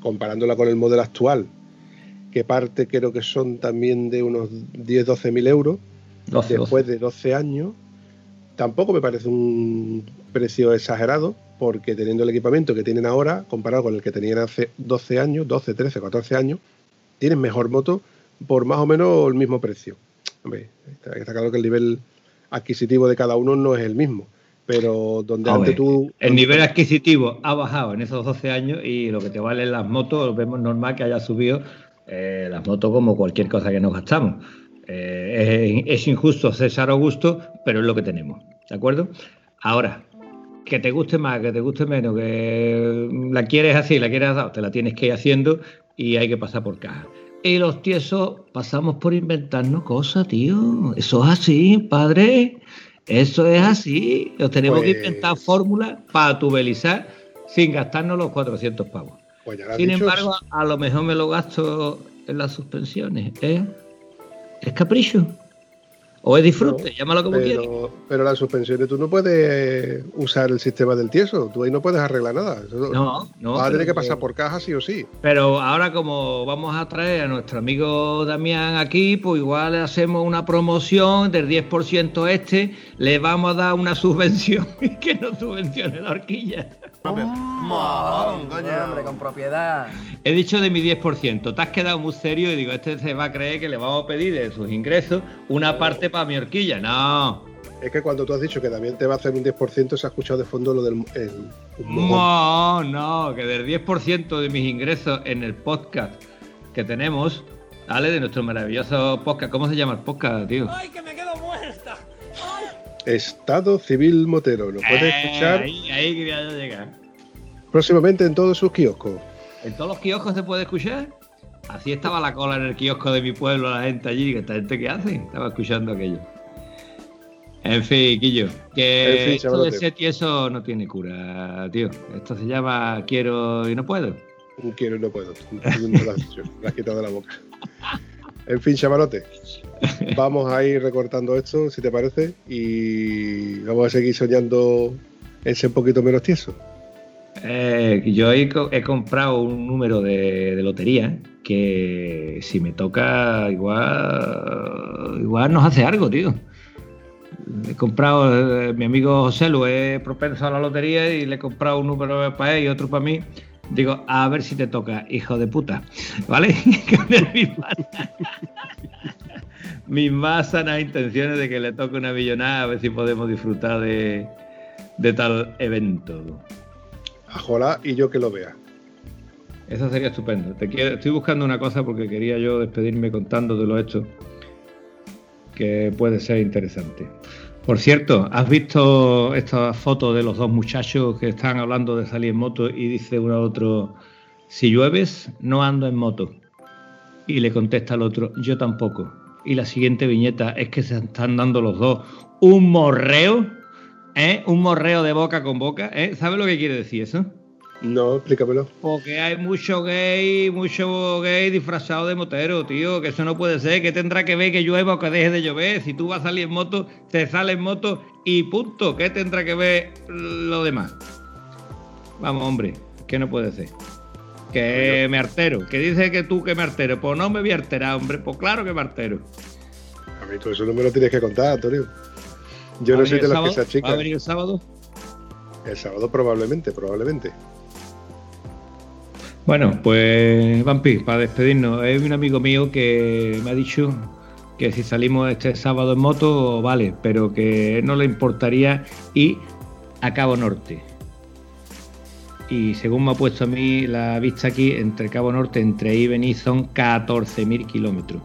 comparándola con el modelo actual, que parte creo que son también de unos 10-12 mil euros, después de 12 años, tampoco me parece un precio exagerado, porque teniendo el equipamiento que tienen ahora, comparado con el que tenían hace 12 años, 12, 13, 14 años, tienen mejor moto por más o menos el mismo precio. Hombre, está, está claro que el nivel adquisitivo de cada uno no es el mismo pero donde antes tú... El nivel adquisitivo ha bajado en esos 12 años y lo que te valen las motos, vemos normal que haya subido eh, las motos como cualquier cosa que nos gastamos. Eh, es, injusto César Augusto, pero es lo que tenemos, ¿de acuerdo? Ahora, que te guste más, que te guste menos, que la quieres así, la quieres así, te la tienes que ir haciendo y hay que pasar por caja. Y los tiesos pasamos por inventarnos cosas, tío. Eso es así, padre. Eso es así. Nos tenemos que pues inventar fórmulas para tubelizar sin gastarnos los 400 pavos. Pues sin embargo, a lo mejor me lo gasto en las suspensiones. ¿eh? Es capricho. O es disfrute, llámalo como quieras. Pero las suspensiones tú no puedes usar el sistema del tieso, tú ahí no puedes arreglar nada. no, no. Vas a tener que pasar por caja sí o sí. Pero ahora como vamos a traer a nuestro amigo Damián aquí, pues igual le hacemos una promoción del 10% este, le vamos a dar una subvención que no subvencione la horquilla. Oh, hombre, con propiedad. He dicho de mi 10%. Te has quedado muy serio y digo, este se va a creer que le vamos a pedir de sus ingresos una parte para mi horquilla. No. Es que cuando tú has dicho que también te va a hacer un 10%, se ha escuchado de fondo lo del. no, no, que del 10% de mis ingresos en el podcast que tenemos, ¿vale? De nuestro maravilloso podcast. ¿Cómo se llama el podcast, tío? ¡Ay, que me quedo muerta! Estado Civil Motero. Lo puedes eh, escuchar. Ahí, ahí quería llegar. Próximamente en todos sus kioscos. ¿En todos los kioscos se puede escuchar? Así estaba la cola en el kiosco de mi pueblo, la gente allí, que esta gente que hace, estaba escuchando aquello. En fin, Quillo, que esto de set y eso no tiene cura, tío. Esto se llama quiero y no puedo. Quiero y no puedo. lo has quitado de la boca. En fin, chavalote, vamos a ir recortando esto, si te parece, y vamos a seguir soñando ese un poquito menos tieso. Eh, yo he, comprado un número de, lotería que si me toca igual, igual nos hace algo, tío. He comprado, eh, mi amigo José lo he propenso a la lotería y le he comprado un número para él y otro para mí. Digo, a ver si te toca, hijo de puta. ¿Vale? mis más sanas intenciones de que le toque una millonada, a ver si podemos disfrutar de, de tal evento. Ojalá y yo que lo vea. Eso sería estupendo. Te quiero, estoy buscando una cosa porque quería yo despedirme contando de lo hecho, que puede ser interesante. Por cierto, ¿has visto esta foto de los dos muchachos que están hablando de salir en moto y dice uno a otro, si llueves, no ando en moto? Y le contesta al otro, yo tampoco. Y la siguiente viñeta es que se están dando los dos un morreo ¿Eh? Un morreo de boca con boca. ¿eh? ¿Sabes lo que quiere decir eso? No, explícamelo. Porque hay mucho gay, mucho gay disfrazado de motero, tío, que eso no puede ser, que tendrá que ver que llueva o que deje de llover. Si tú vas a salir en moto, te sale en moto y punto. ¿Qué tendrá que ver lo demás? Vamos, hombre, que no puede ser. Que me artero, que dice que tú que me artero. Pues no me voy a arterar, hombre, pues claro que me artero. A mí todo eso no me lo tienes que contar, Antonio. Yo no soy de las que se achican. ¿Va a venir el sábado? El sábado probablemente, probablemente. Bueno, pues Vampi, para despedirnos, es un amigo mío que me ha dicho que si salimos este sábado en moto, vale, pero que no le importaría ir a Cabo Norte. y según me ha puesto a mí la vista aquí, entre Cabo Norte, entre y Bení son 14.000 kilómetros.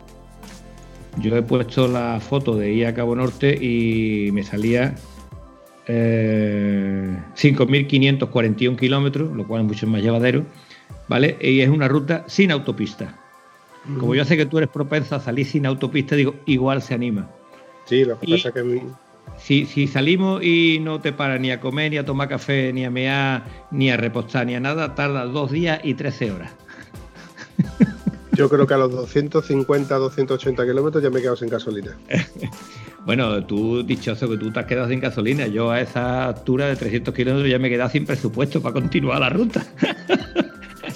Yo he puesto la foto de ir a Cabo Norte y me salía eh, 5.541 kilómetros, lo cual es mucho más llevadero, ¿vale? Y es una ruta sin autopista. Como yo sé que tú eres propensa a salir sin autopista, digo, igual se anima. Sí, lo que Y- pasa que mí- Si, si salimos y no te paras ni a comer, ni a tomar café, ni a mear, ni a repostar, ni a nada, tarda dos días y 13 horas. yo creo que a los 250, 280 kilómetros ya me he quedado sin gasolina. Bueno, tú, dichoso que tú te has quedado sin gasolina. Yo a esa altura de 300 kilómetros ya me he quedado sin presupuesto para continuar la ruta.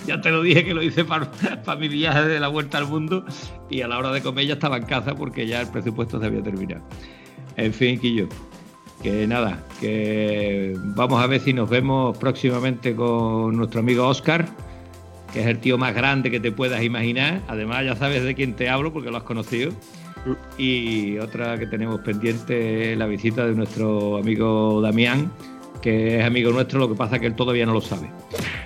ya te lo dije que lo hice para, para mi viaje de la vuelta al mundo y a la hora de comer ya estaba en casa porque ya el presupuesto se había terminado. En fin, Quillo, que nada, que vamos a ver si nos vemos próximamente con nuestro amigo Oscar, que es el tío más grande que te puedas imaginar. Además, ya sabes de quién te hablo porque lo has conocido. Y otra que tenemos pendiente es la visita de nuestro amigo Damián, que es amigo nuestro, lo que pasa es que él todavía no lo sabe.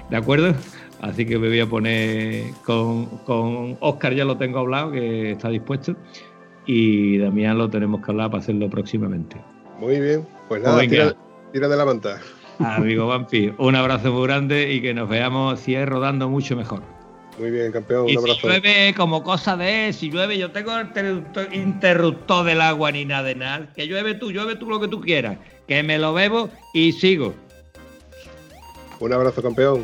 ¿De acuerdo? Así que me voy a poner con, con Oscar, ya lo tengo hablado, que está dispuesto. Y Damián lo tenemos que hablar para hacerlo próximamente. Muy bien, pues nada, tira, tira de la manta. Amigo Vampi, un abrazo muy grande y que nos veamos si es rodando mucho mejor. Muy bien, campeón, Y un si abrazo. llueve como cosa de si llueve, yo tengo el interruptor del agua ni nada de nada. Que llueve tú, llueve tú lo que tú quieras. Que me lo bebo y sigo. Un abrazo, campeón.